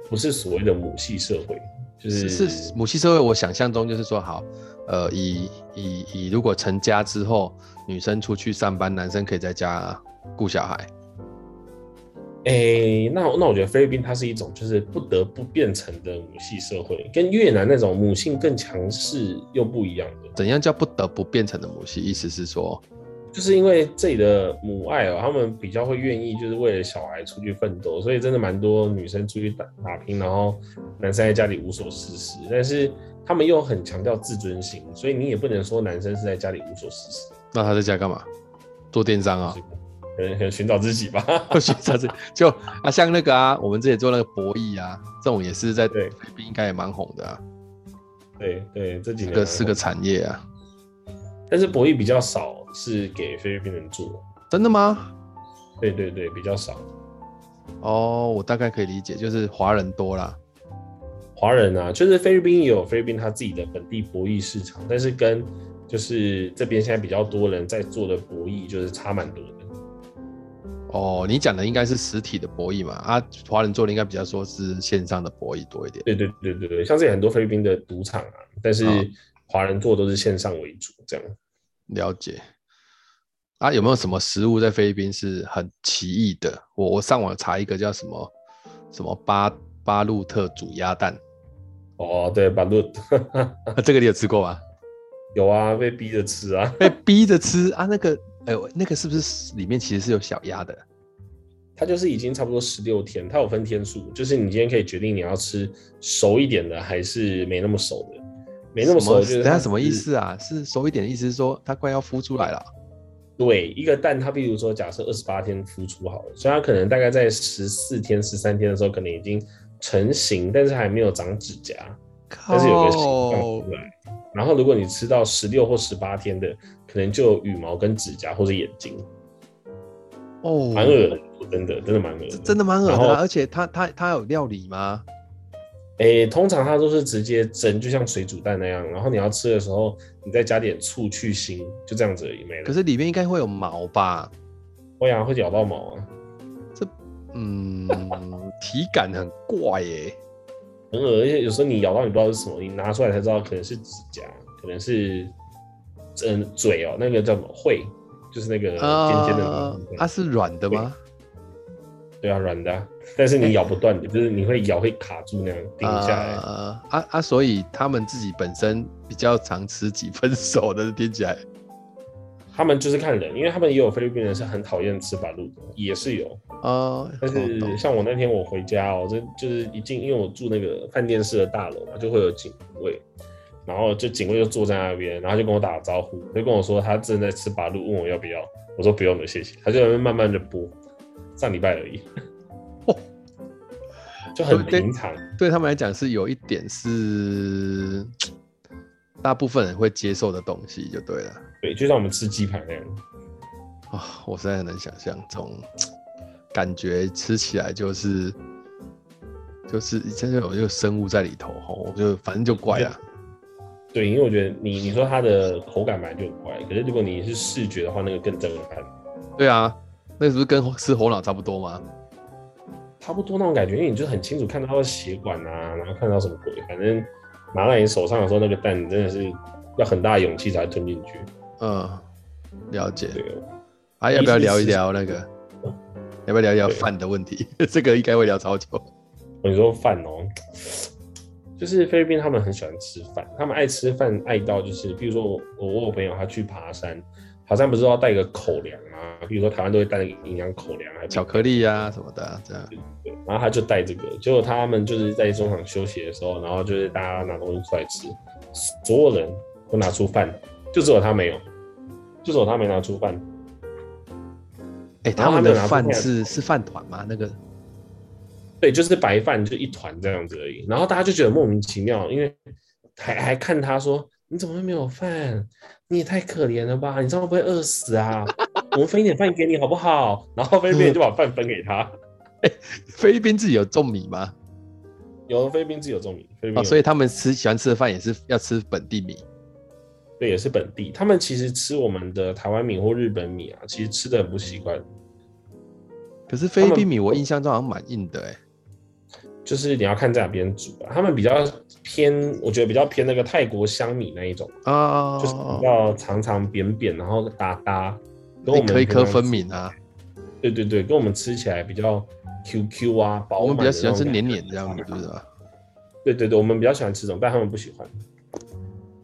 不是所谓的母系社会。就是是母系社会，我想象中就是说好。呃，以以以，如果成家之后，女生出去上班，男生可以在家顾小孩。哎、欸，那那我觉得菲律宾它是一种就是不得不变成的母系社会，跟越南那种母性更强势又不一样的。怎样叫不得不变成的母系？意思是说，就是因为这里的母爱哦、喔，他们比较会愿意就是为了小孩出去奋斗，所以真的蛮多女生出去打打拼，然后男生在家里无所事事，但是。他们又很强调自尊心，所以你也不能说男生是在家里无所事事。那他在家干嘛？做电商啊？可能可能寻找自己吧。寻找自己就啊，像那个啊，我们之前做那个博弈啊，这种也是在菲律宾应该也蛮红的啊。对对，这几个是个产业啊。但是博弈比较少是给菲律宾人做。真的吗？对对对，比较少。哦，我大概可以理解，就是华人多啦。华人啊，就是菲律宾也有菲律宾他自己的本地博弈市场，但是跟就是这边现在比较多人在做的博弈，就是差蛮多的。哦，你讲的应该是实体的博弈嘛？啊，华人做的应该比较说是线上的博弈多一点。对对对对对，像这里很多菲律宾的赌场啊，但是华人做都是线上为主，这样。了解。啊，有没有什么食物在菲律宾是很奇异的？我我上网查一个叫什么什么巴巴路特煮鸭蛋。哦，对，巴路特，这个你有吃过吗？有啊，被逼着吃啊，被逼着吃啊。那个，哎呦，那个是不是里面其实是有小鸭的？它就是已经差不多十六天，它有分天数，就是你今天可以决定你要吃熟一点的还是没那么熟的。没那么熟，就是它什么意思啊？是熟一点的意思是说它快要孵出来了。对，一个蛋，它比如说假设二十八天孵出好了，所以它可能大概在十四天、十三天的时候，可能已经成型，但是还没有长指甲，但是有个形状出来。然后如果你吃到十六或十八天的，可能就有羽毛跟指甲或者眼睛。哦，蛮恶的，真的，真的蛮恶的，真的蛮恶的。而且它它它有料理吗？诶，通常它都是直接蒸，就像水煮蛋那样。然后你要吃的时候，你再加点醋去腥，就这样子而已，没了。可是里面应该会有毛吧？会啊，会咬到毛啊。这，嗯，体感很怪耶，很恶。而且有时候你咬到，你不知道是什么，你拿出来才知道，可能是指甲，可能是嗯嘴哦，那个叫什么喙，就是那个尖尖的。啊，它是软的吗？对啊，软的，但是你咬不断的，欸、就是你会咬会卡住那样定下来。啊啊，啊，所以他们自己本身比较常吃几分熟的，听起来。他们就是看人，因为他们也有菲律宾人是很讨厌吃巴路的，也是有啊。但是像我那天我回家哦、喔，这就是一进，因为我住那个饭店式的大楼嘛，就会有警卫，然后就警卫就坐在那边，然后就跟我打个招呼，就跟我说他正在吃巴路，问我要不要，我说不用了，谢谢。他就慢慢的剥。上礼拜而已，哦，就很平常。对，对他们来讲是有一点是大部分人会接受的东西，就对了。对，就像我们吃鸡排那样。啊、哦，我实在很难想象，从感觉吃起来就是就是真的有一个生物在里头，我就反正就怪啊。对，因为我觉得你你说它的口感本来就很怪，可是如果你是视觉的话，那个更震撼。对啊。那是不是跟吃猴脑差不多吗？差不多那种感觉，因为你就很清楚看到它的血管啊，然后看到什么鬼，反正拿在你手上的时候，那个蛋真的是要很大的勇气才吞进去。嗯，了解。对哦。啊，要不要聊一聊那个？要不要聊一聊饭的问题？这个应该会聊超久。你说饭哦，就是菲律宾他们很喜欢吃饭，他们爱吃饭爱到就是，比如说我我我朋友他去爬山。好像不是要带个口粮啊，比如说台湾都会带那个营养口粮，还巧克力呀、啊、什么的、啊，这样。对，然后他就带这个，结果他们就是在中场休息的时候，然后就是大家拿东西出来吃，所有人都拿出饭，就只有他没有，就只有他没拿出饭。哎、欸，他们的饭是是饭团吗？那个？对，就是白饭，就一团这样子而已。然后大家就觉得莫名其妙，因为还还看他说。你怎么会没有饭？你也太可怜了吧！你这样会不会饿死啊？我们分一点饭给你好不好？然后菲律宾人就把饭分给他。菲律宾自己有种米吗？有，菲律宾自己有种米。菲律宾、哦，所以他们吃喜欢吃的饭也是要吃本地米。对，也是本地。他们其实吃我们的台湾米或日本米啊，其实吃的很不习惯。可是菲律宾米我印象中好像蛮硬的哎、欸。就是你要看在哪边煮啊，他们比较偏，我觉得比较偏那个泰国香米那一种啊，oh, 就是比较长长扁扁，然后搭搭，跟我们一颗一颗分明啊。对对对，跟我们吃起来比较 Q Q 啊，饱满。我们比较喜欢吃黏黏这样子，是不是啊？对对对，我们比较喜欢吃这种，但他们不喜欢。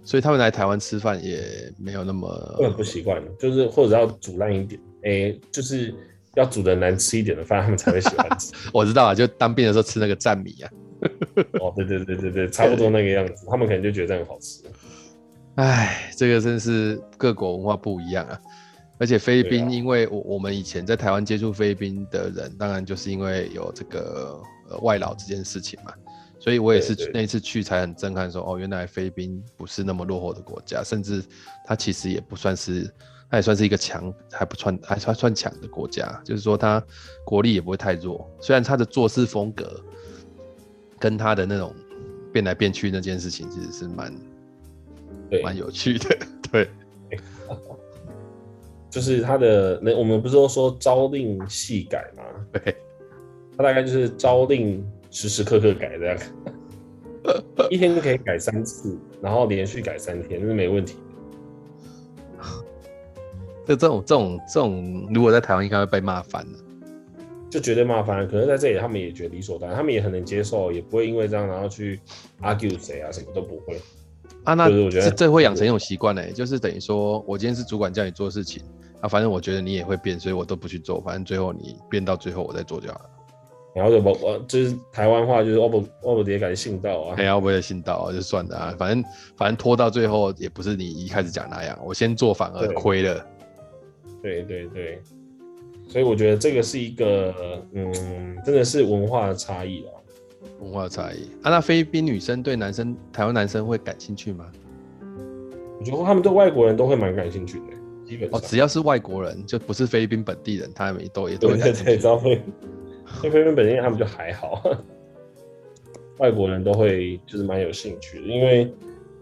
所以他们来台湾吃饭也没有那么，很不习惯，就是或者要煮烂一点，哎、欸，就是。要煮的难吃一点的饭，他们才会喜欢吃。我知道啊，就当兵的时候吃那个蘸米啊。哦，对对对对对，差不多那个样子，他们可能就觉得这样好吃。哎，这个真是各国文化不一样啊。而且菲律宾，因为我我们以前在台湾接触菲律宾的人，当然就是因为有这个呃外劳这件事情嘛，所以我也是那一次去才很震撼说，说哦，原来菲律宾不是那么落后的国家，甚至它其实也不算是。它也算是一个强，还不算还算算强的国家，就是说它国力也不会太弱。虽然它的做事风格跟它的那种变来变去那件事情，其实是蛮蛮有趣的。对，就是他的那我们不是都说朝令夕改吗？对，他大概就是朝令时时刻刻改这样。一天可以改三次，然后连续改三天，那是没问题。就这种这种这种，如果在台湾应该会被骂翻了，就绝对骂翻了。可能在这里，他们也觉得理所当然，他们也很能接受，也不会因为这样然后去 argue 谁啊，什么都不会。啊，那我觉得这会养成一种习惯呢，就是等于说我今天是主管叫你做事情，啊，反正我觉得你也会变，所以我都不去做，反正最后你变到最后我再做就好了。然后就我我就是台湾话就是我不我不得改信道啊，哎呀，我不得信道啊，就算了啊，反正反正拖到最后也不是你一开始讲那样，我先做反而亏了。对对对，所以我觉得这个是一个，嗯，真的是文化的差异啊，文化的差异啊。那菲律宾女生对男生，台湾男生会感兴趣吗？我觉得他们对外国人都会蛮感兴趣的，基本上。哦，只要是外国人，就不是菲律宾本地人，他们也都也都会感兴趣。对，菲律宾本地人他们就还好，外国人都会就是蛮有兴趣的，因为。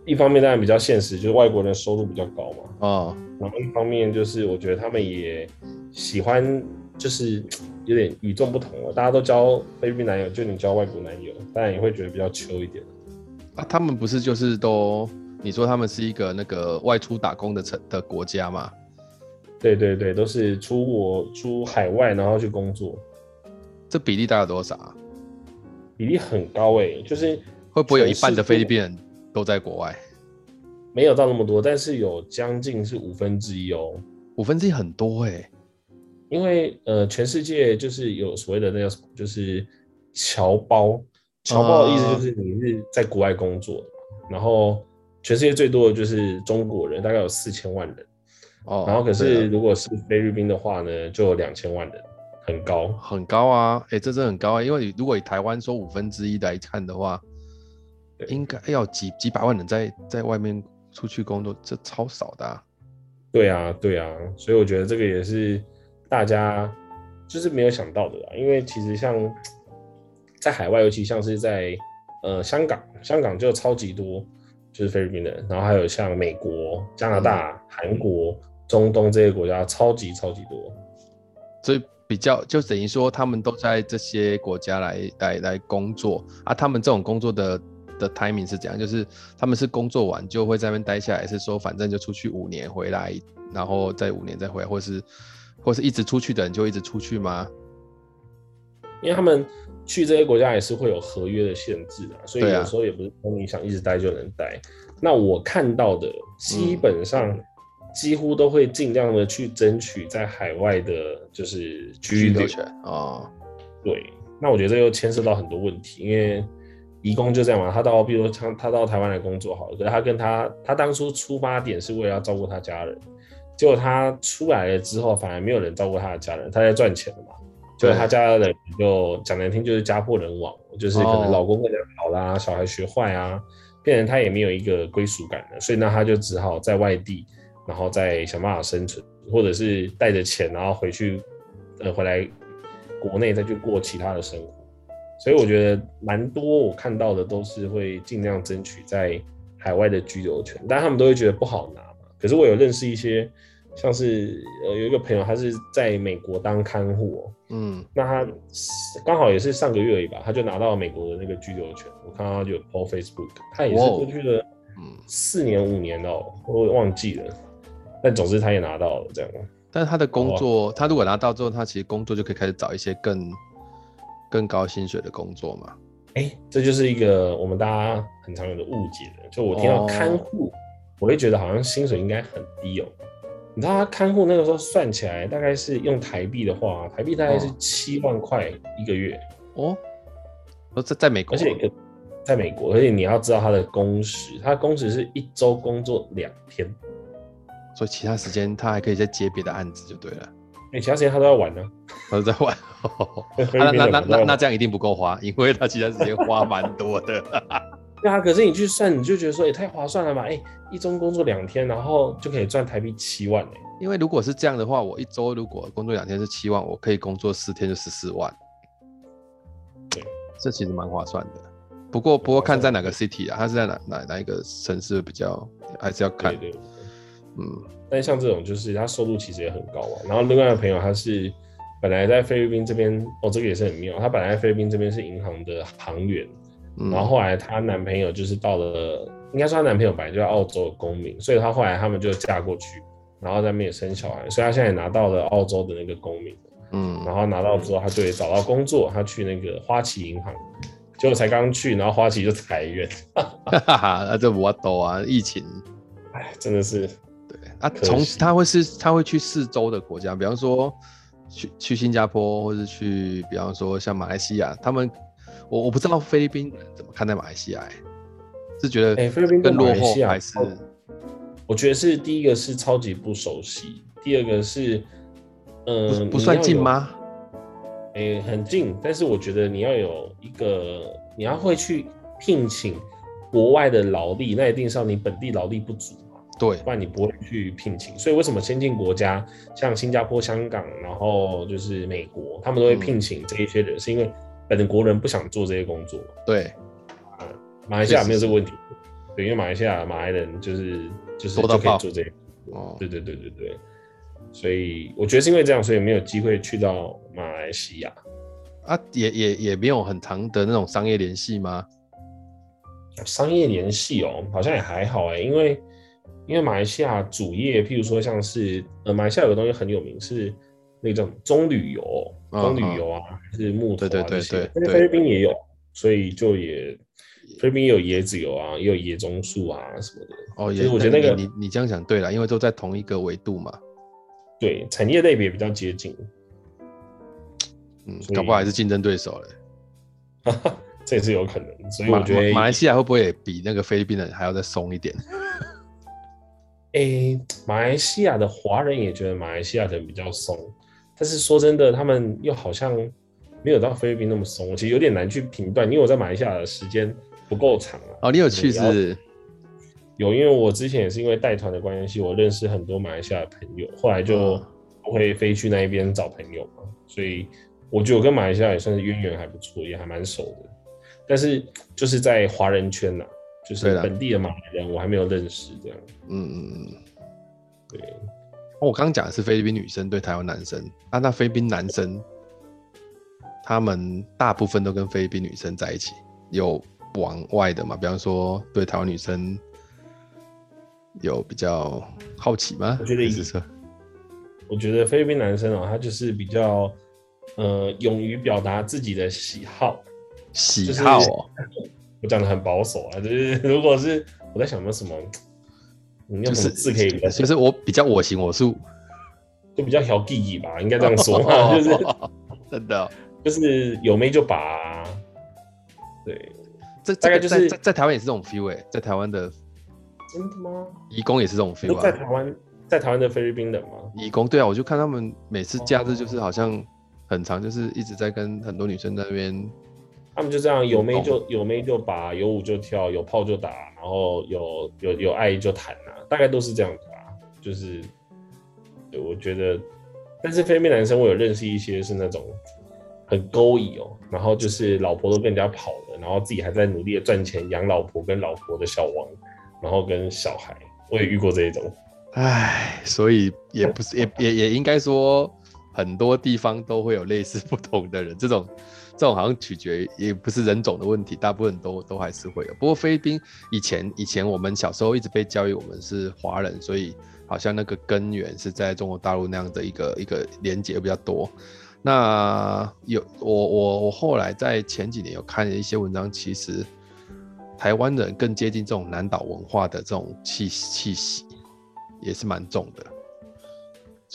一方面当然比较现实，就是外国人收入比较高嘛。啊、哦，然后一方面就是我觉得他们也喜欢，就是有点与众不同了。大家都交菲律宾男友，就你交外国男友，当然也会觉得比较秋一点。啊，他们不是就是都你说他们是一个那个外出打工的城的国家吗？对对对，都是出国出海外然后去工作。这比例大概多少啊？比例很高诶、欸，就是会不会有一半的菲律宾人？都在国外，没有到那么多，但是有将近是五分之一哦，五分之一很多哎、欸，因为呃，全世界就是有所谓的那个什么，就是侨胞，侨胞的意思就是你是在国外工作的，嗯、然后全世界最多的就是中国人，大概有四千万人，哦，然后可是如果是菲律宾的话呢，就有两千万人，很高，很高啊，哎、欸，这真的很高啊，因为如果以台湾说五分之一来看的话。应该要几几百万人在在外面出去工作，这超少的啊。对啊，对啊，所以我觉得这个也是大家就是没有想到的啦。因为其实像在海外，尤其像是在呃香港，香港就超级多就是菲律宾人，然后还有像美国、加拿大、韩、嗯、国、中东这些国家，超级超级多。所以比较就等于说，他们都在这些国家来来来工作啊。他们这种工作的。的 timing 是怎样？就是他们是工作完就会在那边待下来，是说反正就出去五年回来，然后再五年再回来，或是或是一直出去的人就一直出去吗？因为他们去这些国家也是会有合约的限制的，所以有时候也不是说你想一直待就能待。啊、那我看到的基本上几乎都会尽量的去争取在海外的，就是居留权啊。对，那我觉得这又牵涉到很多问题，因为。移工就这样嘛，他到，比如说他他到台湾来工作好了，可是他跟他他当初出发点是为了要照顾他家人，结果他出来了之后，反而没有人照顾他的家人，他在赚钱了嘛，就是他家人就讲难听就是家破人亡，就是可能老公跟人跑啦，哦、小孩学坏啊，变成他也没有一个归属感了，所以那他就只好在外地，然后再想办法生存，或者是带着钱然后回去，呃，回来国内再去过其他的生活。所以我觉得蛮多，我看到的都是会尽量争取在海外的居留权，但他们都会觉得不好拿嘛。可是我有认识一些，像是呃有一个朋友，他是在美国当看护，嗯，那他刚好也是上个月而已吧，他就拿到了美国的那个居留权。我看到他就有 po Facebook，他也是过去了四年五年了，我忘记了，但总之他也拿到了这样。但是他的工作，他如果拿到之后，他其实工作就可以开始找一些更。更高薪水的工作嘛？哎、欸，这就是一个我们大家很常有的误解的。就我听到看护，哦、我会觉得好像薪水应该很低哦。你知道他看护那个时候算起来，大概是用台币的话，台币大概是七万块一个月哦。哦，在在美国，而且在美国，而且你要知道他的工时，他的工时是一周工作两天，所以其他时间他还可以再接别的案子就对了。哎、欸，其他时间他都在玩呢，他都在玩。那那那那那这样一定不够花，因为他其他时间花蛮多的。对啊，可是你去算，你就觉得说也太划算了吧？哎、欸，一周工作两天，然后就可以赚台币七万。因为如果是这样的话，我一周如果工作两天是七万，我可以工作四天就十四万。对，这其实蛮划算的。不过不过看在哪个 city 啊，它是在哪哪哪一个城市比较，还是要看。对对对嗯，但像这种就是他收入其实也很高啊。然后另外的朋友他是本来在菲律宾这边，哦，这个也是很妙。他本来在菲律宾这边是银行的行员，然后后来她男朋友就是到了，应该说她男朋友本来就在澳洲的公民，所以她后来他们就嫁过去，然后在那边也生小孩，所以她现在也拿到了澳洲的那个公民。嗯，然后拿到之后，她就会找到工作，她去那个花旗银行，结果才刚去，然后花旗就裁员，哈哈哈，那这我懂啊，疫情，哎，真的是。啊，从他会是他会去四周的国家，比方说去去新加坡，或者去比方说像马来西亚，他们我我不知道菲律宾怎么看待马来西亚，是觉得哎菲律宾更落后还是？我觉得是第一个是超级不熟悉，第二个是嗯不，不算近吗？哎，很近，但是我觉得你要有一个你要会去聘请国外的劳力，那一定是要你本地劳力不足。对，不然你不会去聘请。所以为什么先进国家像新加坡、香港，然后就是美国，他们都会聘请这一些人，嗯、是因为本国人不想做这些工作。对，啊，马来西亚没有这个问题。对，因为马来西亚马来人就是就是就可以做这个。哦，对对对对对。所以我觉得是因为这样，所以没有机会去到马来西亚。啊，也也也没有很长的那种商业联系吗？商业联系哦，好像也还好哎，因为。因为马来西亚主业，譬如说像是呃，马来西亚有个东西很有名，是那种棕榈油，棕榈油啊，还、嗯、是木头啊这些。但是菲律宾也有，所以就也菲律宾也有椰子油啊，也有椰棕树啊什么的。哦，其实我觉得那个你你这样讲对了，因为都在同一个纬度嘛。对，产业类别比较接近。嗯，搞不好还是竞争对手嘞。这也是有可能，所以我觉得马，马来西亚会不会也比那个菲律宾人还要再松一点？诶、欸，马来西亚的华人也觉得马来西亚人比较松，但是说真的，他们又好像没有到菲律宾那么松，其实有点难去评断，因为我在马来西亚的时间不够长啊。哦，你有去是？有，因为我之前也是因为带团的关系，我认识很多马来西亚的朋友，后来就会飞去那一边找朋友嘛，所以我觉得我跟马来西亚也算是渊源还不错，也还蛮熟的。但是就是在华人圈呐、啊。就是本地的马来人，我还没有认识这样。嗯嗯嗯，对。我刚刚讲的是菲律宾女生对台湾男生，啊，那菲律宾男生，他们大部分都跟菲律宾女生在一起，有往外的嘛？比方说对台湾女生有比较好奇吗？我觉得意思是，我觉得菲律宾男生哦，他就是比较呃勇于表达自己的喜好，喜好哦。就 是我讲的很保守啊，就是 如果是我在想有什么，你用什么字可以？就是、就是、我比较我行我素，就比较小弟弟吧，应该这样说嘛，就是 真的，就是有妹就把，对，这大概就是在，在台湾也是这种 feel 哎、欸，在台湾的真的吗？移工也是这种 feel 啊，在台湾，在台湾的菲律宾人吗？移工对啊，我就看他们每次假日就是好像很长，就是一直在跟很多女生在那边。他们就这样，有妹就有妹就拔，有舞就跳，有炮就打，然后有有有爱就谈啊，大概都是这样子吧。就是，对，我觉得，但是菲律宾男生我有认识一些是那种很勾引哦，然后就是老婆都跟人家跑了，然后自己还在努力的赚钱养老婆跟老婆的小王，然后跟小孩，我也遇过这一种。唉，所以也不是也也也应该说，很多地方都会有类似不同的人这种。这种好像取决于，也不是人种的问题，大部分都都还是会有。不过菲律宾以前以前我们小时候一直被教育我们是华人，所以好像那个根源是在中国大陆那样的一个一个连接比较多。那有我我我后来在前几年有看一些文章，其实台湾人更接近这种南岛文化的这种气气息，也是蛮重的。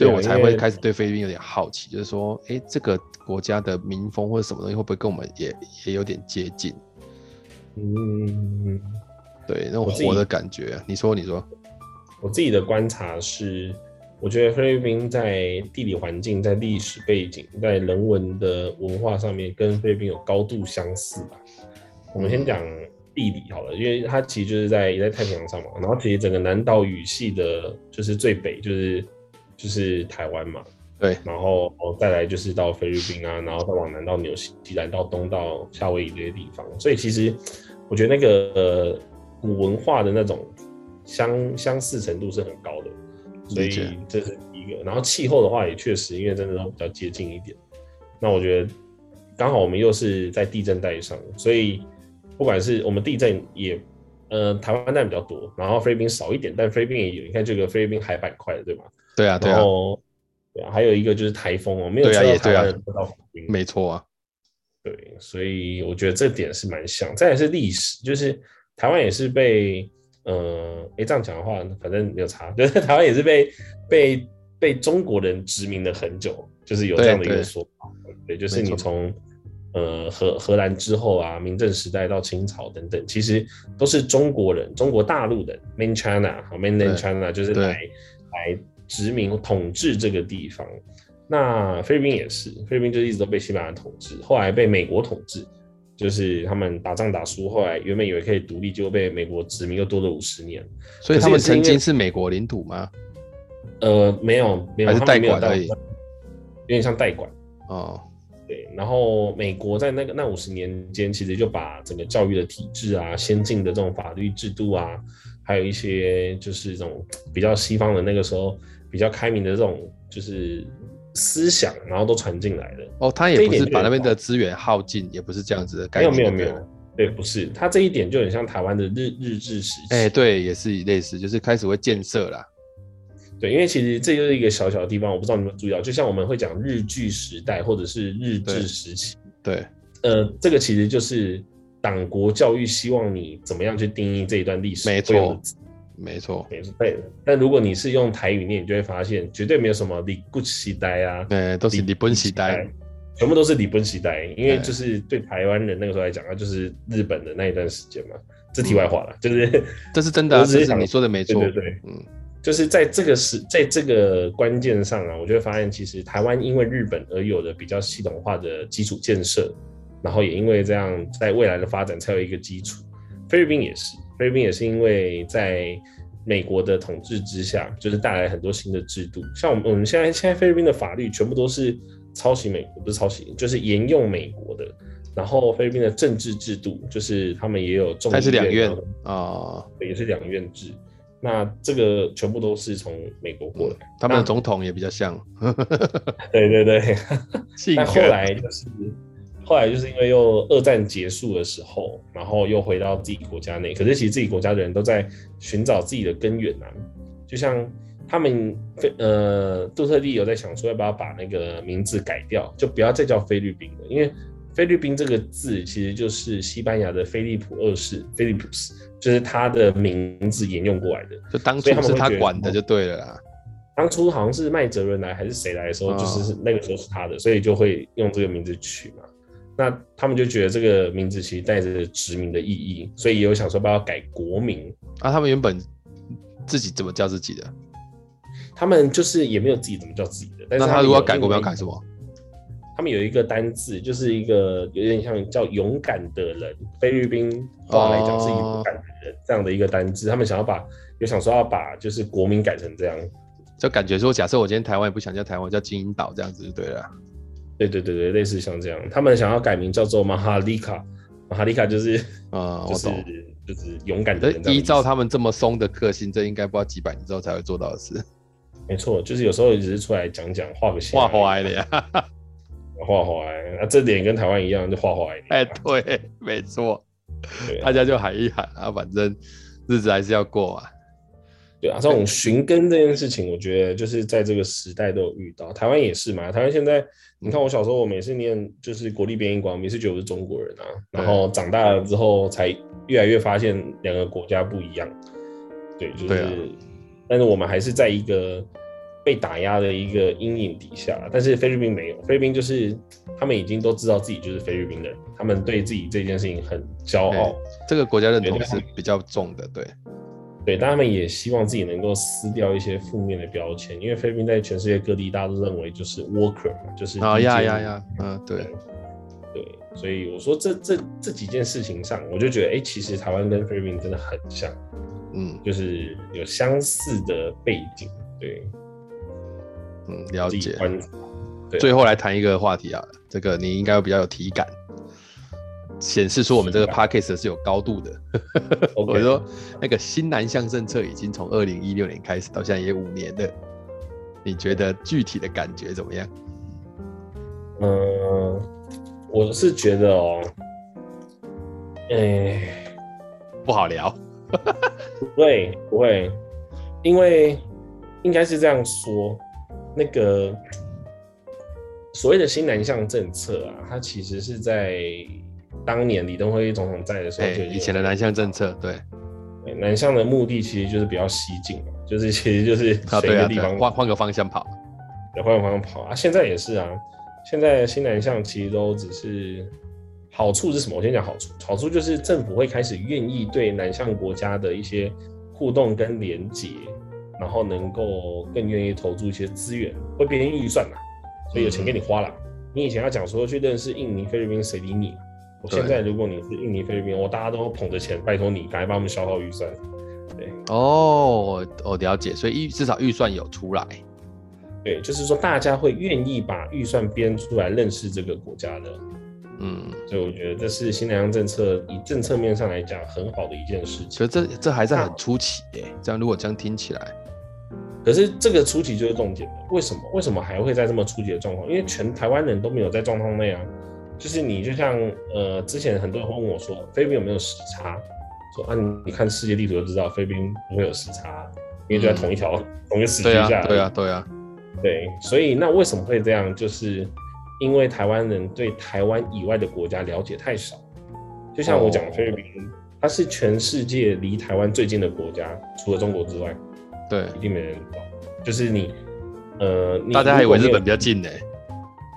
所以我才会开始对菲律宾有点好奇，就是说，哎，这个国家的民风或者什么东西会不会跟我们也也有点接近？嗯，对，那种活的感觉。你说，你说，我自己的观察是，我觉得菲律宾在地理环境、在历史背景、在人文的文化上面，跟菲律宾有高度相似吧。我们先讲地理好了，因为它其实就是在也在太平洋上嘛，然后其实整个南岛语系的，就是最北就是。就是台湾嘛，对，然后再来就是到菲律宾啊，然后再往南到纽西兰，到东到夏威夷这些地方。所以其实我觉得那个呃古文化的那种相相似程度是很高的，所以这是一个。然后气候的话也确实，因为真的都比较接近一点。那我觉得刚好我们又是在地震带上，所以不管是我们地震也，呃，台湾带比较多，然后菲律宾少一点，但菲律宾也有。你看这个菲律宾海板块，对吗？对啊，对啊。然后，对啊，还有一个就是台风哦，没有吹到台湾人到菲律宾。没错啊。对，所以我觉得这点是蛮像。再来是历史，就是台湾也是被，呃，哎，这样讲的话，反正没有差，就是台湾也是被被被中国人殖民了很久，就是有这样的一个说法。对，对，对，就是你从呃荷荷兰之后啊，明郑时代到清朝等等，其实都是中国人，中国大陆的，Main China 和 Mainland China，就是来来殖民统治这个地方。那菲律宾也是，菲律宾就一直都被西班牙统治，后来被美国统治，就是他们打仗打输，后来原本以为可以独立，结果被美国殖民又多了五十年。所以他们曾经是美国领土吗？呃，没有，没有，还是代管而已，有点像代管。哦，对。然后美国在那个那五十年间，其实就把整个教育的体制啊、先进的这种法律制度啊，还有一些就是这种比较西方的那个时候比较开明的这种就是。思想，然后都传进来了。哦，他也不是把那边的资源耗尽，也不是这样子的概念。没有没有没有，对，不是。他这一点就很像台湾的日日治时期。哎，对，也是类似，就是开始会建设啦。对，因为其实这就是一个小小的地方，我不知道你们注意到，就像我们会讲日据时代或者是日治时期。对，对呃，这个其实就是党国教育希望你怎么样去定义这一段历史。没错。没错，也是，对。但如果你是用台语念，你就会发现绝对没有什么李古时代啊，对，都是李本时代，全部都是李本时代。因为就是对台湾人那个时候来讲，那就是日本的那一段时间嘛。这题外话了，就是这是真的，这是你说的没错，对对对，嗯，就是在这个时，在这个关键上啊，我就会发现，其实台湾因为日本而有的比较系统化的基础建设，然后也因为这样，在未来的发展才有一个基础。菲律宾也是。菲律宾也是因为在美国的统治之下，就是带来很多新的制度。像我们我们现在现在菲律宾的法律全部都是抄袭美国，不是抄袭，就是沿用美国的。然后菲律宾的政治制度就是他们也有众议院，是两院啊，也是两院制。那这个全部都是从美国过来，他们的总统也比较像。对对对，但后来就是。后来就是因为又二战结束的时候，然后又回到自己国家内。可是其实自己国家的人都在寻找自己的根源呐、啊。就像他们菲呃杜特地有在想说要不要把那个名字改掉，就不要再叫菲律宾了，因为菲律宾这个字其实就是西班牙的菲利普二世菲利普斯，就是他的名字沿用过来的。就当初是他管的就对了啦。当初好像是麦哲伦来还是谁来的时候，就是那个时候是他的，所以就会用这个名字取嘛。那他们就觉得这个名字其实带着殖民的意义，所以也有想说把它改国名。啊，他们原本自己怎么叫自己的？他们就是也没有自己怎么叫自己的。但是他那他如果要改国名，要改什么？他们有一个单字，就是一个有点像叫勇敢的人，菲律宾话来讲是勇敢的人这样的一个单字。哦、他们想要把，有想说要把就是国名改成这样，就感觉说，假设我今天台湾也不想叫台湾，叫金银岛这样子就对了。对对对对，类似像这样，他们想要改名叫做马哈利卡，马哈利卡就是啊，就是就是勇敢的人。依照他们这么松的个性，这应该不知道几百年之后才会做到的事。没错，就是有时候只是出来讲讲，画个线，画坏的呀，画坏。那这点跟台湾一样，就画坏。哎，对，没错，大家就喊一喊啊，反正日子还是要过啊。对啊，这种寻根这件事情，我觉得就是在这个时代都有遇到。台湾也是嘛，台湾现在你看，我小时候我每次念就是国立编译馆，每次觉得我是中国人啊，然后长大了之后才越来越发现两个国家不一样。对，就是，啊、但是我们还是在一个被打压的一个阴影底下。但是菲律宾没有，菲律宾就是他们已经都知道自己就是菲律宾人，他们对自己这件事情很骄傲。这个国家认同是比较重的，对。对，但他们也希望自己能够撕掉一些负面的标签，因为菲律宾在全世界各地，大家都认为就是 worker 嘛，就是啊呀呀呀，嗯，对，对，所以我说这这这几件事情上，我就觉得，哎，其实台湾跟菲律宾真的很像，嗯，就是有相似的背景，对，嗯，了解。对，最后来谈一个话题啊，这个你应该会比较有体感。显示出我们这个 podcast 是有高度的。我说那个新南向政策已经从二零一六年开始到现在也五年了，你觉得具体的感觉怎么样？嗯，我是觉得哦，哎、欸，不好聊。不会不会，因为应该是这样说，那个所谓的新南向政策啊，它其实是在当年李登辉总统在的时候以前的南向政策，对，南向的目的其实就是比较西进嘛，就是其实就是选一个地方换换个方向跑，对，换个方向跑啊。现在也是啊，现在新南向其实都只是。好处是什么？我先讲好处。好处就是政府会开始愿意对南向国家的一些互动跟连结，然后能够更愿意投注一些资源，会编预算嘛，所以有钱给你花了。嗯、你以前要讲说去认识印尼、菲律宾，谁理你？我现在如果你是印尼、菲律宾，我大家都捧着钱，拜托你，赶快帮我们消耗预算。对，哦，我了解，所以预至少预算有出来。对，就是说大家会愿意把预算编出来认识这个国家的。嗯，所以我觉得这是新南向政策以政策面上来讲很好的一件事情。所以这这还是很初期诶，这样如果这样听起来，可是这个初期就是重点。为什么？为什么还会在这么初级的状况？因为全台湾人都没有在状况内啊。就是你就像呃，之前很多人会问我说，菲律宾有没有时差？说啊，你看世界地图就知道菲律宾不会有时差，因为就在同一条、嗯、同一个时区下。对啊，对啊，对。所以那为什么会这样？就是。因为台湾人对台湾以外的国家了解太少，就像我讲的菲律宾，它是全世界离台湾最近的国家，除了中国之外，对，一定没人知道。就是你，呃，大家还以为日本比较近呢？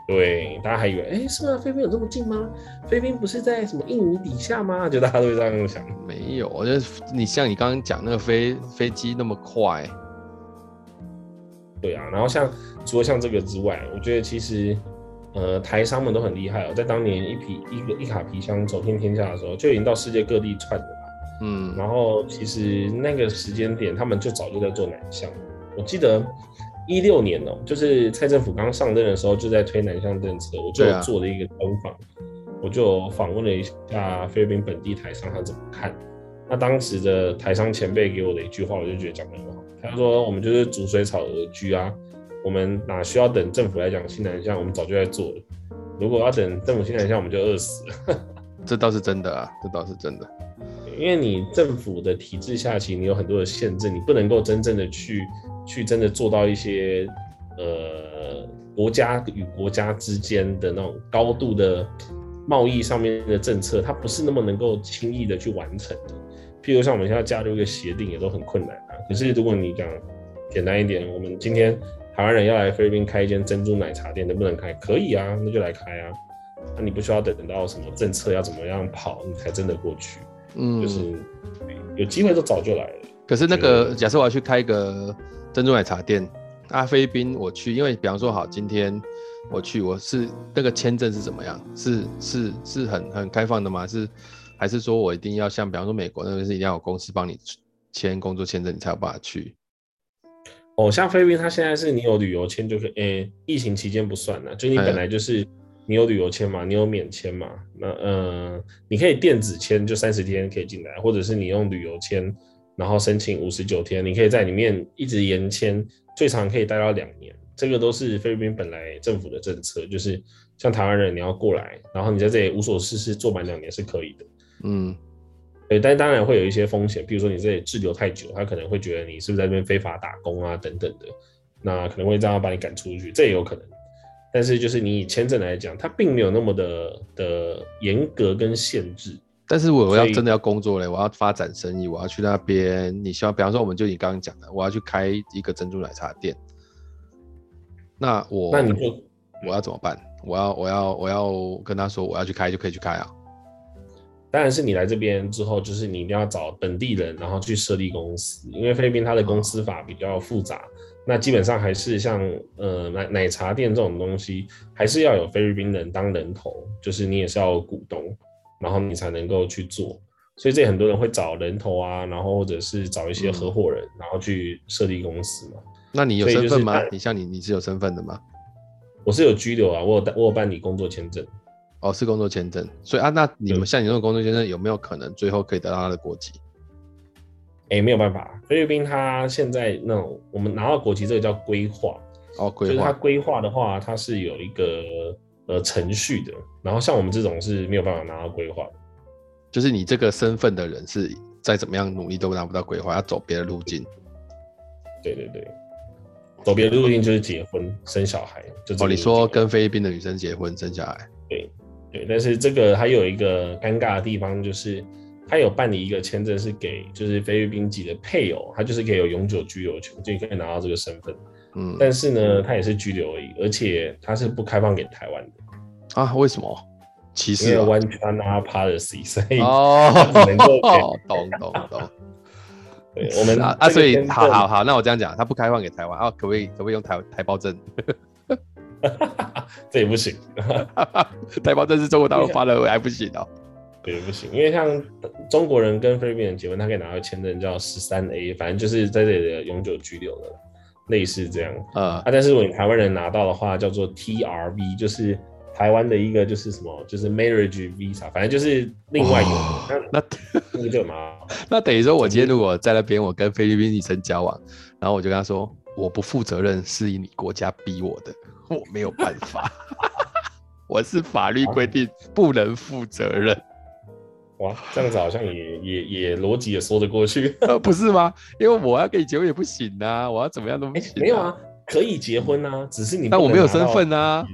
对，大家还以为，哎、欸，是吗？菲律宾有这么近吗？菲律宾不是在什么印尼底下吗？就大家都会这样想。没有，我觉得你像你刚刚讲那个飞飞机那么快，对啊。然后像除了像这个之外，我觉得其实。呃，台商们都很厉害哦，在当年一皮一个一卡皮箱走遍天下的时候，就已经到世界各地串的了。嗯，然后其实那个时间点，他们就早就在做南向。我记得一六年哦，就是蔡政府刚上任的时候，就在推南向政策，我就做了一个专访，啊、我就访问了一下菲律宾本地台商，他怎么看。那当时的台商前辈给我的一句话，我就觉得讲得很好。他说：“我们就是逐水草而居啊。”我们哪需要等政府来讲新南向？我们早就在做了。如果要等政府新南向，我们就饿死了。这倒是真的啊，这倒是真的。因为你政府的体制下，其实你有很多的限制，你不能够真正的去去真的做到一些呃国家与国家之间的那种高度的贸易上面的政策，它不是那么能够轻易的去完成的。譬如像我们现在加入一个协定，也都很困难啊。可是如果你讲简单一点，我们今天。台湾人要来菲律宾开一间珍珠奶茶店，能不能开？可以啊，那就来开啊。那你不需要等到什么政策要怎么样跑，你才真的过去。嗯，就是有机会都早就来了。可是那个，假设我要去开一个珍珠奶茶店，阿，菲律宾我去，因为比方说好，今天我去，我是那个签证是怎么样？是是是很很开放的吗？是还是说我一定要像比方说美国那边是一定要有公司帮你签工作签证，你才有办法去？哦，像菲律宾，它现在是你有旅游签就可以，诶、欸，疫情期间不算了，就你本来就是你有旅游签嘛，你有免签嘛，那呃，你可以电子签，就三十天可以进来，或者是你用旅游签，然后申请五十九天，你可以在里面一直延签，最长可以待到两年，这个都是菲律宾本来政府的政策，就是像台湾人你要过来，然后你在这里无所事事做满两年是可以的，嗯。对，但当然会有一些风险，比如说你这里滞留太久，他可能会觉得你是不是在这边非法打工啊等等的，那可能会这样把你赶出去，这也有可能。但是就是你以签证来讲，它并没有那么的的严格跟限制。但是我要真的要工作嘞，我要发展生意，我要去那边。你希望，比方说，我们就你刚刚讲的，我要去开一个珍珠奶茶店，那我那你就我要怎么办？我要我要我要跟他说我要去开就可以去开啊。当然是你来这边之后，就是你一定要找本地人，然后去设立公司，因为菲律宾它的公司法比较复杂。那基本上还是像呃奶奶茶店这种东西，还是要有菲律宾人当人头，就是你也是要有股东，然后你才能够去做。所以这很多人会找人头啊，然后或者是找一些合伙人，然后去设立公司嘛。那你有身份吗？你像你你是有身份的吗？我是有居留啊，我有我有办理工作签证。哦，是工作签证，所以啊，那你们像你这种工作签证有没有可能最后可以得到他的国籍？哎、欸，没有办法，菲律宾他现在那种我们拿到国籍，这个叫规划。哦，规划。就是他规划的话，它是有一个呃程序的，然后像我们这种是没有办法拿到规划的。就是你这个身份的人是再怎么样努力都拿不到规划，要走别的路径。对对对，走别的路径就是结婚生小孩。就哦，你说跟菲律宾的女生结婚生小孩？对对，但是这个还有一个尴尬的地方，就是他有办理一个签证是给就是菲律宾籍的配偶，他就是可以有永久居留权，就可以拿到这个身份。嗯，但是呢，他也是拘留而已，而且他是不开放给台湾的。啊？为什么？歧视？One China Policy，所以哦，懂懂 懂。对，我们啊，所以好好好，那我这样讲，他不开放给台湾啊，可不可以可不可以用台台胞证？这也不行，台胞证是中国大陆发的，还不行哦。对，不行，因为像中国人跟菲律宾人结婚，他可以拿到签证叫十三 A，反正就是在这里的永久居留的，类似这样。嗯、啊，但是如果你台湾人拿到的话，叫做 TRV，就是。台湾的一个就是什么，就是 marriage visa，反正就是另外一个。哦、那那个嘛，那等于说，我今天如果在那边，我跟菲律宾女生交往，然后我就跟她说，我不负责任，是以你国家逼我的，我没有办法，我是法律规定不能负责任。哇，这样子好像也也也逻辑也说得过去，呃，不是吗？因为我要跟你结婚也不行啊，我要怎么样都不行、啊。没有啊，可以结婚啊，只是你但我没有身份啊。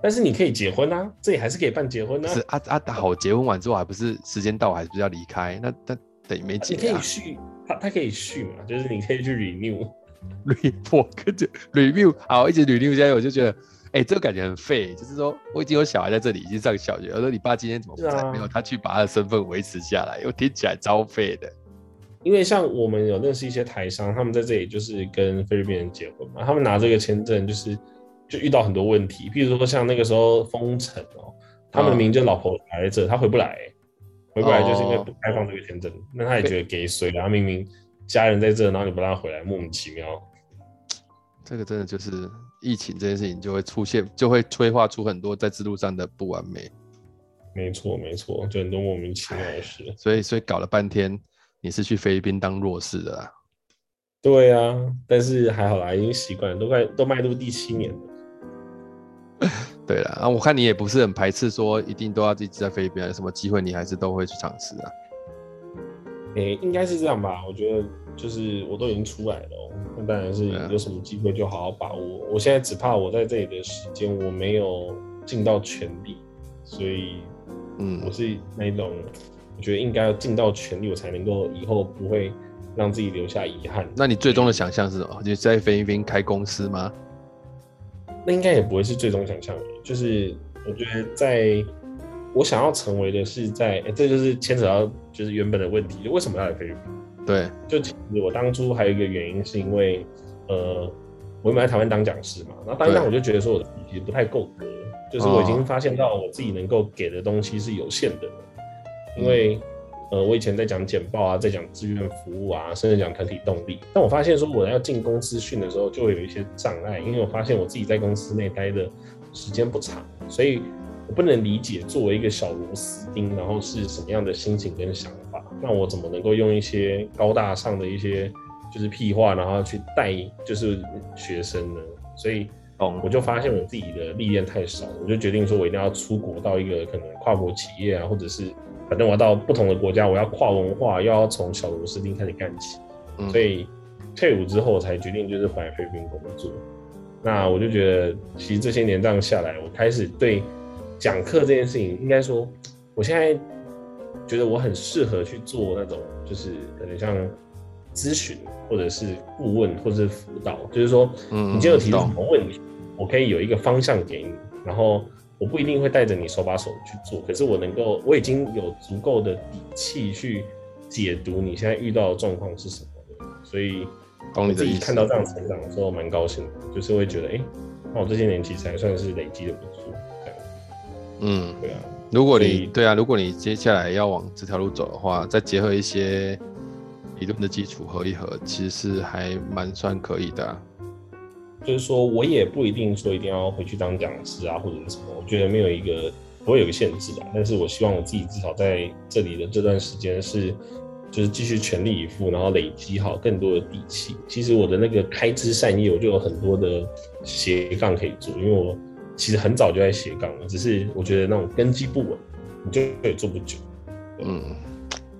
但是你可以结婚啊，这里还是可以办结婚啊。是啊啊，好，结婚完之后还不是时间到，还是要离开？那那等于没结、啊。你可以续，他他可以续嘛，就是你可以去 renew，re 我跟着 renew，好，一直 renew 下来，我就觉得，哎、欸，这个感觉很废。就是说，我已经有小孩在这里，已经上小学。我说你爸今天怎么不在？啊、没有，他去把他的身份维持下来，又听起来超废的。因为像我们有认识一些台商，他们在这里就是跟菲律宾人结婚嘛，他们拿这个签证就是。就遇到很多问题，譬如说像那个时候封城哦，他们的名就老婆还在这，他回不来，回不来就是因为不开放这个签证，那他也觉得给水，然后明明家人在这，然后你不让他回来，莫名其妙。这个真的就是疫情这件事情就会出现，就会催化出很多在制度上的不完美。没错没错，就很多莫名其妙的事。所以所以搞了半天，你是去菲律宾当弱势的啦。对啊，但是还好啦，已经习惯了，都快都迈入第七年了。对了，啊，我看你也不是很排斥说一定都要一直在菲律宾，有什么机会你还是都会去尝试啊？诶、欸，应该是这样吧？我觉得就是我都已经出来了，那当然是有什么机会就好好把握。我现在只怕我在这里的时间我没有尽到全力，所以嗯，我是那种我觉得应该要尽到全力，我才能够以后不会让自己留下遗憾。那你最终的想象是什么？就在菲律宾开公司吗？那应该也不会是最终想象的，就是我觉得在我想要成为的是在，欸、这就是牵扯到就是原本的问题，就为什么要来菲律宾？对，就其实我当初还有一个原因是因为，呃，我原本在台湾当讲师嘛，然后当然我就觉得说我的其实不太够格，就是我已经发现到我自己能够给的东西是有限的，因为。呃，我以前在讲简报啊，在讲志愿服务啊，甚至讲团体动力。但我发现说，我要进公司训的时候，就会有一些障碍，因为我发现我自己在公司内待的时间不长，所以我不能理解作为一个小螺丝钉，然后是什么样的心情跟想法。那我怎么能够用一些高大上的一些就是屁话，然后去带就是学生呢？所以，我就发现我自己的历练太少，我就决定说我一定要出国到一个可能跨国企业啊，或者是。反正我要到不同的国家，我要跨文化，又要从小螺丝钉开始干起，嗯、所以退伍之后我才决定就是回来菲律宾工作。那我就觉得，其实这些年这样下来，我开始对讲课这件事情，应该说，我现在觉得我很适合去做那种，就是可能像咨询，或者是顾问，或者是辅导，就是说，嗯你今天有提出什么问题，我可以有一个方向给你，然后。我不一定会带着你手把手去做，可是我能够，我已经有足够的底气去解读你现在遇到的状况是什么，所以我自己看到这样成长的时候蛮高兴的，就是会觉得，哎、欸，那我这些年其实还算是累积的不错，这样。嗯，对啊，如果你对啊，如果你接下来要往这条路走的话，再结合一些理论的基础合一合，其实是还蛮算可以的、啊。就是说，我也不一定说一定要回去当讲师啊，或者是什么。我觉得没有一个不会有一个限制吧。但是我希望我自己至少在这里的这段时间是，就是继续全力以赴，然后累积好更多的底气。其实我的那个开枝散叶，我就有很多的斜杠可以做，因为我其实很早就在斜杠了，只是我觉得那种根基不稳，你就也做不久。嗯，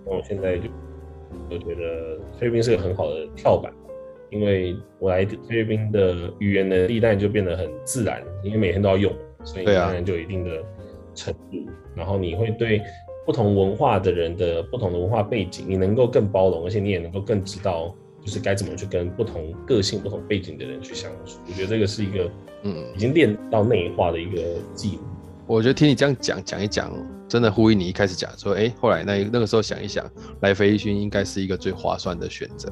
那我现在就我觉得菲律宾是个很好的跳板，因为我来菲律宾的语言能力当然就变得很自然，因为每天都要用，所以当然就有一定的程度。啊、然后你会对不同文化的人的不同的文化背景，你能够更包容，而且你也能够更知道。就是该怎么去跟不同个性、不同背景的人去相处，我觉得这个是一个，嗯，已经练到内化的一个技能。我觉得听你这样讲讲一讲，真的呼应你一开始讲说，哎、欸，后来那那个时候想一想，来菲律宾应该是一个最划算的选择。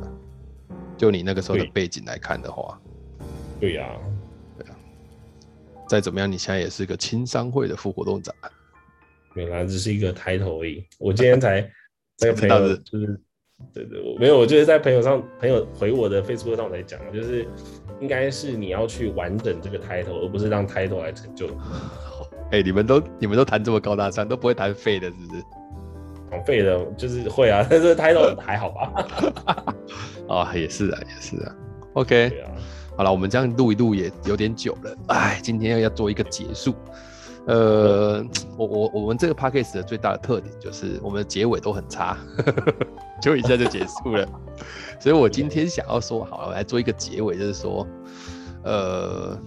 就你那个时候的背景来看的话，对呀，对啊。再怎么样，你现在也是个青商会的副活动长。原来，只是一个抬头而已。我今天才 在朋友就是。对对，我没有，我就是在朋友上，朋友回我的 Facebook 上来讲，就是应该是你要去完整这个 title，而不是让 title 来成就。哎、欸，你们都你们都谈这么高大上，都不会谈废的，是不是？讲废的，就是会啊，但是 title 还好吧？啊，也是啊，也是啊。OK，啊好了，我们这样录一录也有点久了，哎，今天要要做一个结束。呃，我我我们这个 podcast 的最大的特点就是我们的结尾都很差，就一下就结束了。所以我今天想要说，好了，我来做一个结尾，就是说，呃，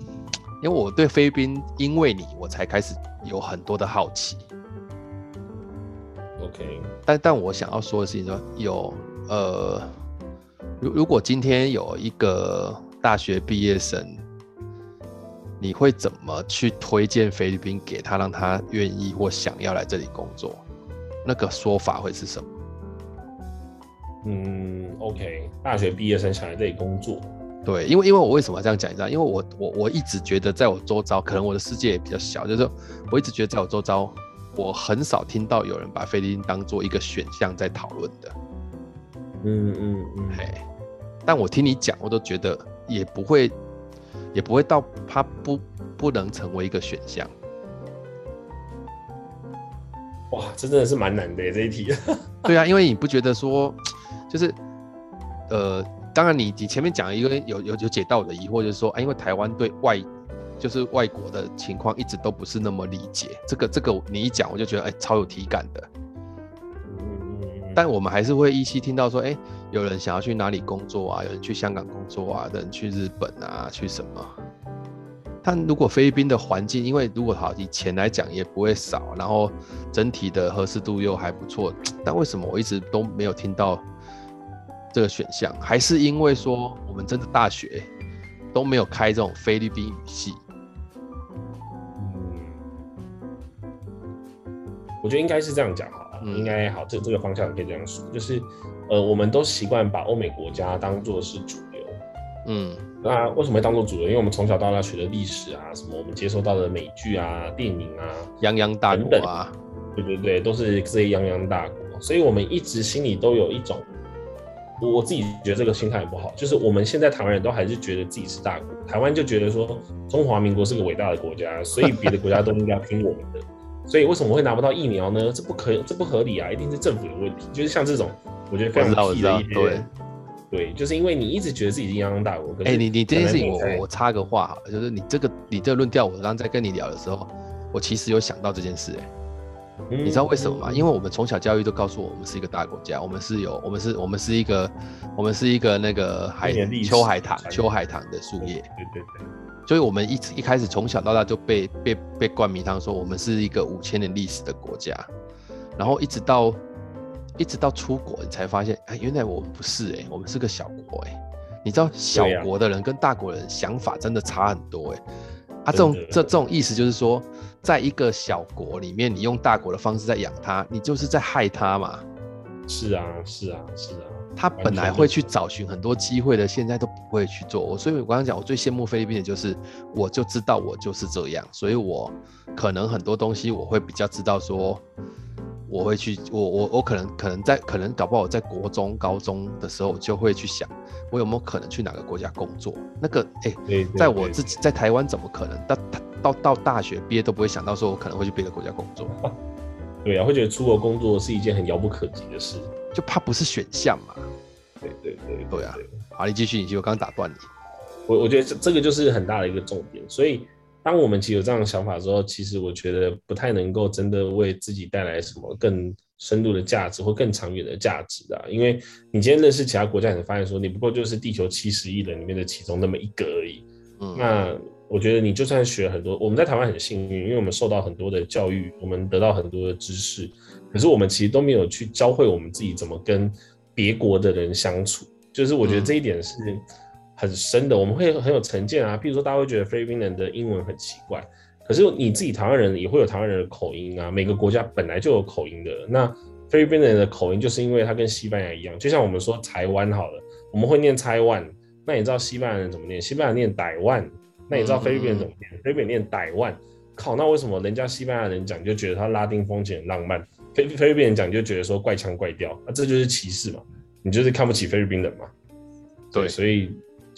因为我对菲律宾，因为你我才开始有很多的好奇。OK，但但我想要说的事情说，有呃，如如果今天有一个大学毕业生。你会怎么去推荐菲律宾给他，让他愿意或想要来这里工作？那个说法会是什么？嗯，OK，大学毕业生想来这里工作，对，因为因为我为什么这样讲？你知道，因为我我我一直觉得，在我周遭，可能我的世界也比较小，就是说我一直觉得，在我周遭，我很少听到有人把菲律宾当做一个选项在讨论的。嗯嗯嗯，嘿，但我听你讲，我都觉得也不会。也不会到它不不能成为一个选项。哇，这真的是蛮难的这一题。对啊，因为你不觉得说，就是，呃，当然你你前面讲一个有有有解到我的疑惑，就是说，啊，因为台湾对外就是外国的情况一直都不是那么理解。这个这个你一讲，我就觉得哎，超有体感的。但我们还是会依稀听到说，哎。有人想要去哪里工作啊？有人去香港工作啊？有人去日本啊？去什么？但如果菲律宾的环境，因为如果好以钱来讲也不会少，然后整体的合适度又还不错，但为什么我一直都没有听到这个选项？还是因为说我们真的大学都没有开这种菲律宾语系？嗯，我觉得应该是这样讲好了，应该好，这这个方向可以这样说，就是。呃，我们都习惯把欧美国家当做是主流，嗯，那为什么会当做主流？因为我们从小到大学的历史啊，什么我们接收到的美剧啊、电影啊，泱泱大国啊，对对对，都是这些泱泱大国，所以我们一直心里都有一种，我自己觉得这个心态也不好，就是我们现在台湾人都还是觉得自己是大国，台湾就觉得说中华民国是个伟大的国家，所以别的国家都应该听我们的，所以为什么会拿不到疫苗呢？这不可这不合理啊，一定是政府有问题，就是像这种。我觉得非常气的一些，对，对，就是因为你一直觉得自己是泱泱大国。哎、欸，你你这件事情我，我我插个话好了，就是你这个你这个论调，我刚刚在跟你聊的时候，我其实有想到这件事、欸，哎、嗯，你知道为什么吗？因为我们从小教育都告诉我，我们是一个大国家，我们是有，我们是，我们是一个，我们是一个那个海秋海棠秋海棠的树叶，对对对，所以我们一直一开始从小到大就被被被灌迷汤说我们是一个五千年历史的国家，然后一直到。一直到出国，你才发现，哎，原来我们不是哎、欸，我们是个小国哎、欸。你知道小国的人跟大国人想法真的差很多哎、欸。啊，这种这这种意思就是说，在一个小国里面，你用大国的方式在养他，你就是在害他嘛。是啊，是啊，是啊。他本来会去找寻很多机会的，现在都不会去做。所以我刚刚讲，我最羡慕菲律宾的就是，我就知道我就是这样，所以我可能很多东西我会比较知道说。我会去，我我我可能可能在可能搞不好我在国中高中的时候就会去想，我有没有可能去哪个国家工作？那个哎，欸、在我自己在台湾怎么可能？到到到大学毕业都不会想到说我可能会去别的国家工作。对啊，会觉得出国工作是一件很遥不可及的事，就怕不是选项嘛。对对对对啊！好，你继续，你继续，我刚打断你。我我觉得这这个就是很大的一个重点，所以。当我们其实有这样的想法之后，其实我觉得不太能够真的为自己带来什么更深度的价值或更长远的价值啊。因为你今天认识其他国家，你发现说你不过就是地球七十亿人里面的其中那么一个而已。嗯，那我觉得你就算学很多，我们在台湾很幸运，因为我们受到很多的教育，我们得到很多的知识，可是我们其实都没有去教会我们自己怎么跟别国的人相处。就是我觉得这一点是很深的，我们会很有成见啊。譬如说，大家会觉得菲律宾人的英文很奇怪。可是你自己台湾人也会有台湾人的口音啊，每个国家本来就有口音的。那菲律宾人的口音就是因为它跟西班牙一样，就像我们说台湾好了，我们会念台湾，那你知道西班牙人怎么念？西班牙念台湾，那你知道菲律宾人怎么念？菲律宾念台湾。靠，那为什么人家西班牙人讲就觉得他拉丁风情很浪漫，菲菲律宾人讲就觉得说怪腔怪调？那这就是歧视嘛？你就是看不起菲律宾人嘛？对，所以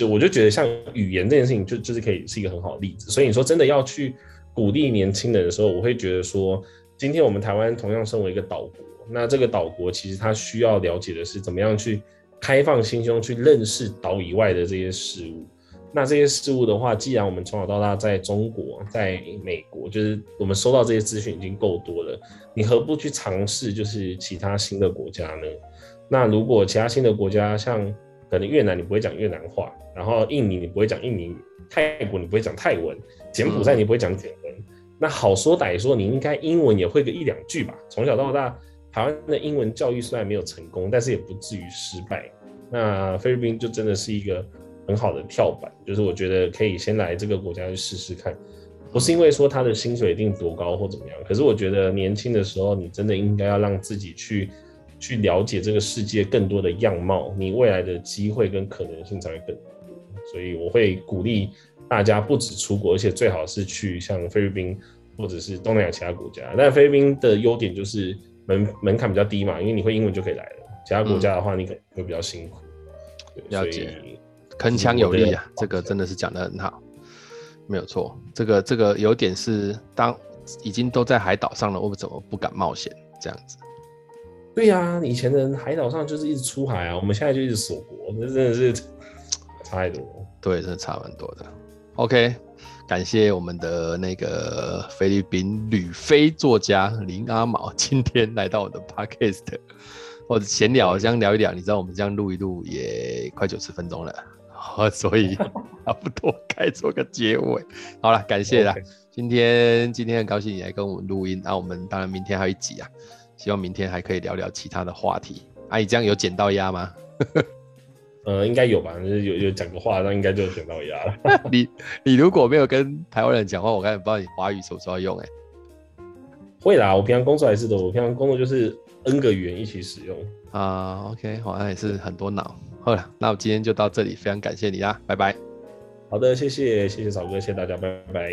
我就觉得像语言这件事情，就就是可以是一个很好的例子。所以你说真的要去。鼓励年轻人的时候，我会觉得说，今天我们台湾同样身为一个岛国，那这个岛国其实它需要了解的是怎么样去开放心胸去认识岛以外的这些事物。那这些事物的话，既然我们从小到大在中国、在美国，就是我们收到这些资讯已经够多了，你何不去尝试就是其他新的国家呢？那如果其他新的国家，像可能越南你不会讲越南话，然后印尼你不会讲印尼语，泰国你不会讲泰文。柬埔寨你不会讲柬文，嗯，那好说歹说，你应该英文也会个一两句吧？从小到大，台湾的英文教育虽然没有成功，但是也不至于失败。那菲律宾就真的是一个很好的跳板，就是我觉得可以先来这个国家去试试看。不是因为说他的薪水一定多高或怎么样，可是我觉得年轻的时候，你真的应该要让自己去去了解这个世界更多的样貌，你未来的机会跟可能性才会更多。所以我会鼓励。大家不止出国，而且最好是去像菲律宾或者是东南亚其他国家。但菲律宾的优点就是门门槛比较低嘛，因为你会英文就可以来了。其他国家的话，你可能会比较辛苦。嗯、了解，铿锵有力啊，这个真的是讲的很好，没有错。这个这个有点是当已经都在海岛上了，我们怎么不敢冒险这样子？对呀、啊，以前的海岛上就是一直出海啊，我们现在就一直锁国，这真的是差太多。对，真的差蛮多的。OK，感谢我们的那个菲律宾旅飞作家林阿毛今天来到我的 Podcast，或者闲聊这样聊一聊。你知道我们这样录一录也快九十分钟了，所以 差不多该做个结尾。好了，感谢啦.今天今天很高兴你来跟我们录音，那、啊、我们当然明天还有一集啊，希望明天还可以聊聊其他的话题。阿、啊、姨这样有捡到鸭吗？呃，应该有吧，就是有有讲个话，那应该就捡到牙了。你你如果没有跟台湾人讲话，我刚才不知道你华语什么时候用哎、欸。会啦，我平常工作还是的，我平常工作就是 N 个语言一起使用啊。OK，好像也是很多脑。好了，那我今天就到这里，非常感谢你啦，拜拜。好的，谢谢谢谢曹哥，谢谢大家，拜拜。